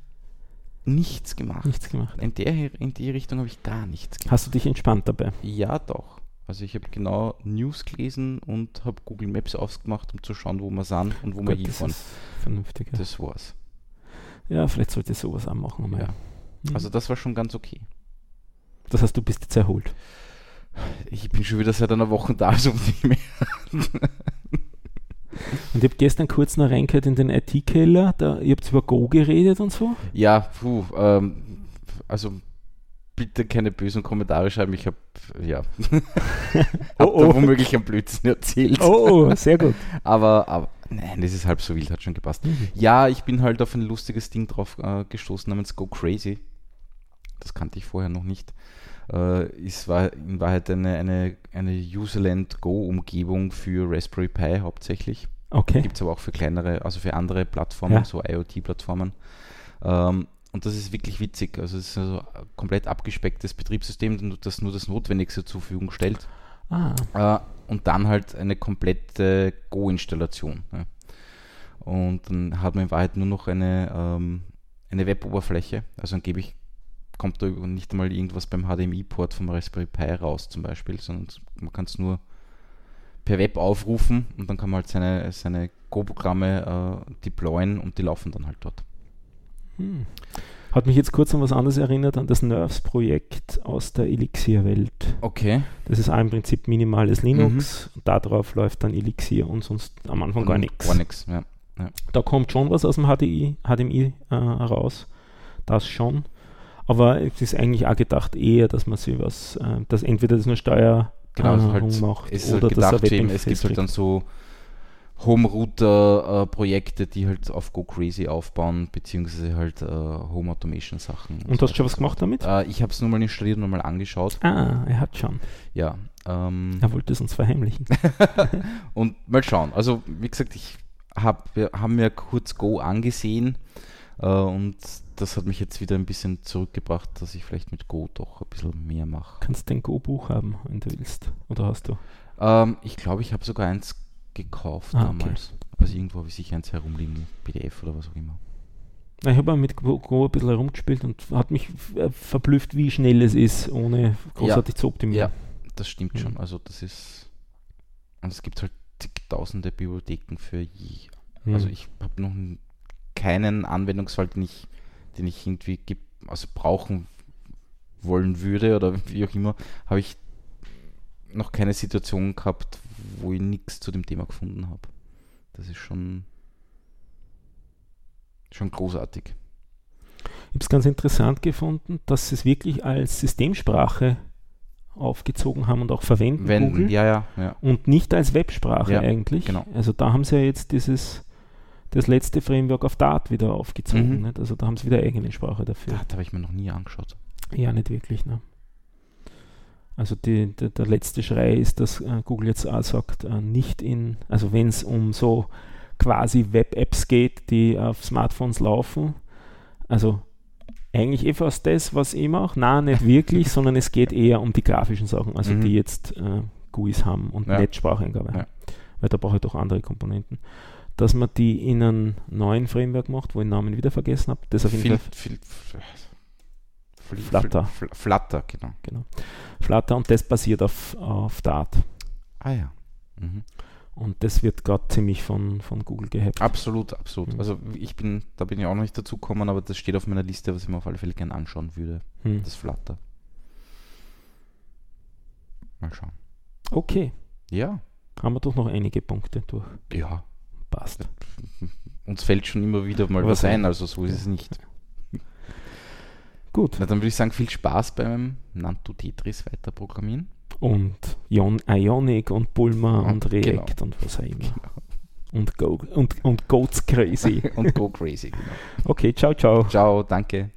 nichts gemacht. Nichts gemacht. In, der, in die Richtung habe ich gar nichts gemacht. Hast du dich entspannt dabei? Ja, doch. Also ich habe genau News gelesen und habe Google Maps aufgemacht, um zu schauen, wo wir sind und wo wir Gut, das hinfahren. ist vernünftig. Ja. Das war's. ja, vielleicht sollte ich sowas auch machen. einmal. Ja. Mhm. Also das war schon ganz okay. das heißt, du bist jetzt erholt. Ich bin schon wieder seit einer Woche da, also nicht mehr. Und ich habe gestern kurz noch reingehört in den IT-Keller, da, ihr habt über Go geredet und so. Ja, puh, ähm, also bitte keine bösen Kommentare schreiben. Ich habe, ja, hab Oh, oh. womöglich einen Blödsinn erzählt. Oh, oh, sehr gut. Aber, aber, nein, das ist halb so wild, hat schon gepasst. Ja, ich bin halt auf ein lustiges Ding drauf äh, gestoßen namens Go Crazy. Das kannte ich vorher noch nicht. Äh, es war in Wahrheit eine, eine, eine Userland Go-Umgebung für Raspberry Pi hauptsächlich. Okay. Gibt es aber auch für kleinere, also für andere Plattformen, Ja. so IoT-Plattformen. Ähm, und das ist wirklich witzig. Also es ist also ein komplett abgespecktes Betriebssystem, das nur das Notwendigste zur Verfügung stellt. Ah, Äh, und dann halt eine komplette Go-Installation. Ja. Und dann hat man in Wahrheit nur noch eine, ähm, eine Web-Oberfläche. Also angeblich kommt da nicht einmal irgendwas beim HDMI-Port vom Raspberry Pi raus zum Beispiel, sondern man kann es nur per Web aufrufen und dann kann man halt seine, seine Go-Programme äh, deployen und die laufen dann halt dort. hm. Hat mich jetzt kurz an was anderes erinnert, an das Nerves-Projekt aus der Elixir-Welt. Okay. Das ist auch im Prinzip minimales Linux. Darauf läuft dann Elixir und sonst am Anfang gar nichts. Gar nichts, ja. Da kommt schon was aus dem HDI, HDMI äh, raus. Das schon. Aber es ist eigentlich auch gedacht eher, dass man sich was, äh, dass entweder das nur Steuer Genau, also äh, halt, macht es ist oder halt dass er gedacht für eben, es gibt halt dann so Home-Router-Projekte, die halt auf Go Crazy aufbauen, beziehungsweise halt äh, Home-Automation-Sachen. Und hast du schon was gemacht damit? Äh, ich habe es nur mal installiert und mal angeschaut. Ah, er hat schon. Ja. Ähm, Er wollte es uns verheimlichen. und mal schauen. Also, wie gesagt, ich habe mir kurz Go angesehen äh, und das hat mich jetzt wieder ein bisschen zurückgebracht, dass ich vielleicht mit Go doch ein bisschen mehr mache. Kannst dein Go-Buch haben, wenn du willst. Oder hast du? Ähm, ich glaube, ich habe sogar eins gekauft Ah, okay. damals. Also irgendwo habe ich sicher eins herumliegen, PDF oder was auch immer. Ich habe mit Go, ein bisschen herumgespielt und hat mich äh, verblüfft, wie schnell es ist, ohne großartig zu optimieren. Das stimmt Mhm. schon. Also das ist. Und es gibt halt zigtausende Bibliotheken für je. Mhm. Also ich habe noch keinen Anwendungsfall, den ich, den ich irgendwie also brauchen wollen würde oder wie auch immer, habe ich noch keine Situation gehabt, wo ich nichts zu dem Thema gefunden habe. Das ist schon, schon großartig. Ich habe es ganz interessant gefunden, dass sie es wirklich als Systemsprache aufgezogen haben und auch verwenden, Wenn, Google, ja, ja, ja. und nicht als Websprache eigentlich. genau. Also da haben sie ja jetzt dieses das letzte Framework auf Dart wieder aufgezogen. Mhm. Nicht? Also da haben sie wieder eigene Sprache dafür. Das habe ich mir noch nie angeschaut. Ja, nicht wirklich. Ne? Also die, der, der letzte Schrei ist, dass äh, Google jetzt auch sagt, äh, nicht in, also wenn es um so quasi Web-Apps geht, die auf Smartphones laufen, also eigentlich eh fast das, was ich mache, nein, nicht wirklich, sondern es geht eher um die grafischen Sachen, also Mhm. die jetzt äh, GUIs haben und Ja. Netzspracheingabe Ja. weil da brauche ich doch andere Komponenten. Dass man die in einem neuen Framework macht, wo ich den Namen wieder vergessen habe, das auf jeden Viel, Fall viel, Fl- Flutter. Fl- Flutter, genau. genau. Flutter und das basiert auf, auf Dart. Ah ja. Mhm. Und das wird gerade ziemlich von, von Google gehabt. Absolut, absolut. Mhm. Also ich bin, da bin ich auch noch nicht dazu gekommen, aber das steht auf meiner Liste, was ich mir auf alle Fälle gerne anschauen würde. Hm. Das Flutter. Mal schauen. Okay, Ja, haben wir doch noch einige Punkte durch. ja. Passt. Uns fällt schon immer wieder mal Was was ein, also so ist es nicht. Gut. Na, dann würde ich sagen, viel Spaß beim Nanto Tetris weiter programmieren. Und Ion Ionic und Bulma Und und React genau. und was auch immer. Und, Go und, und Goats Crazy. Und go crazy. Genau. Okay, ciao, ciao. Ciao, danke.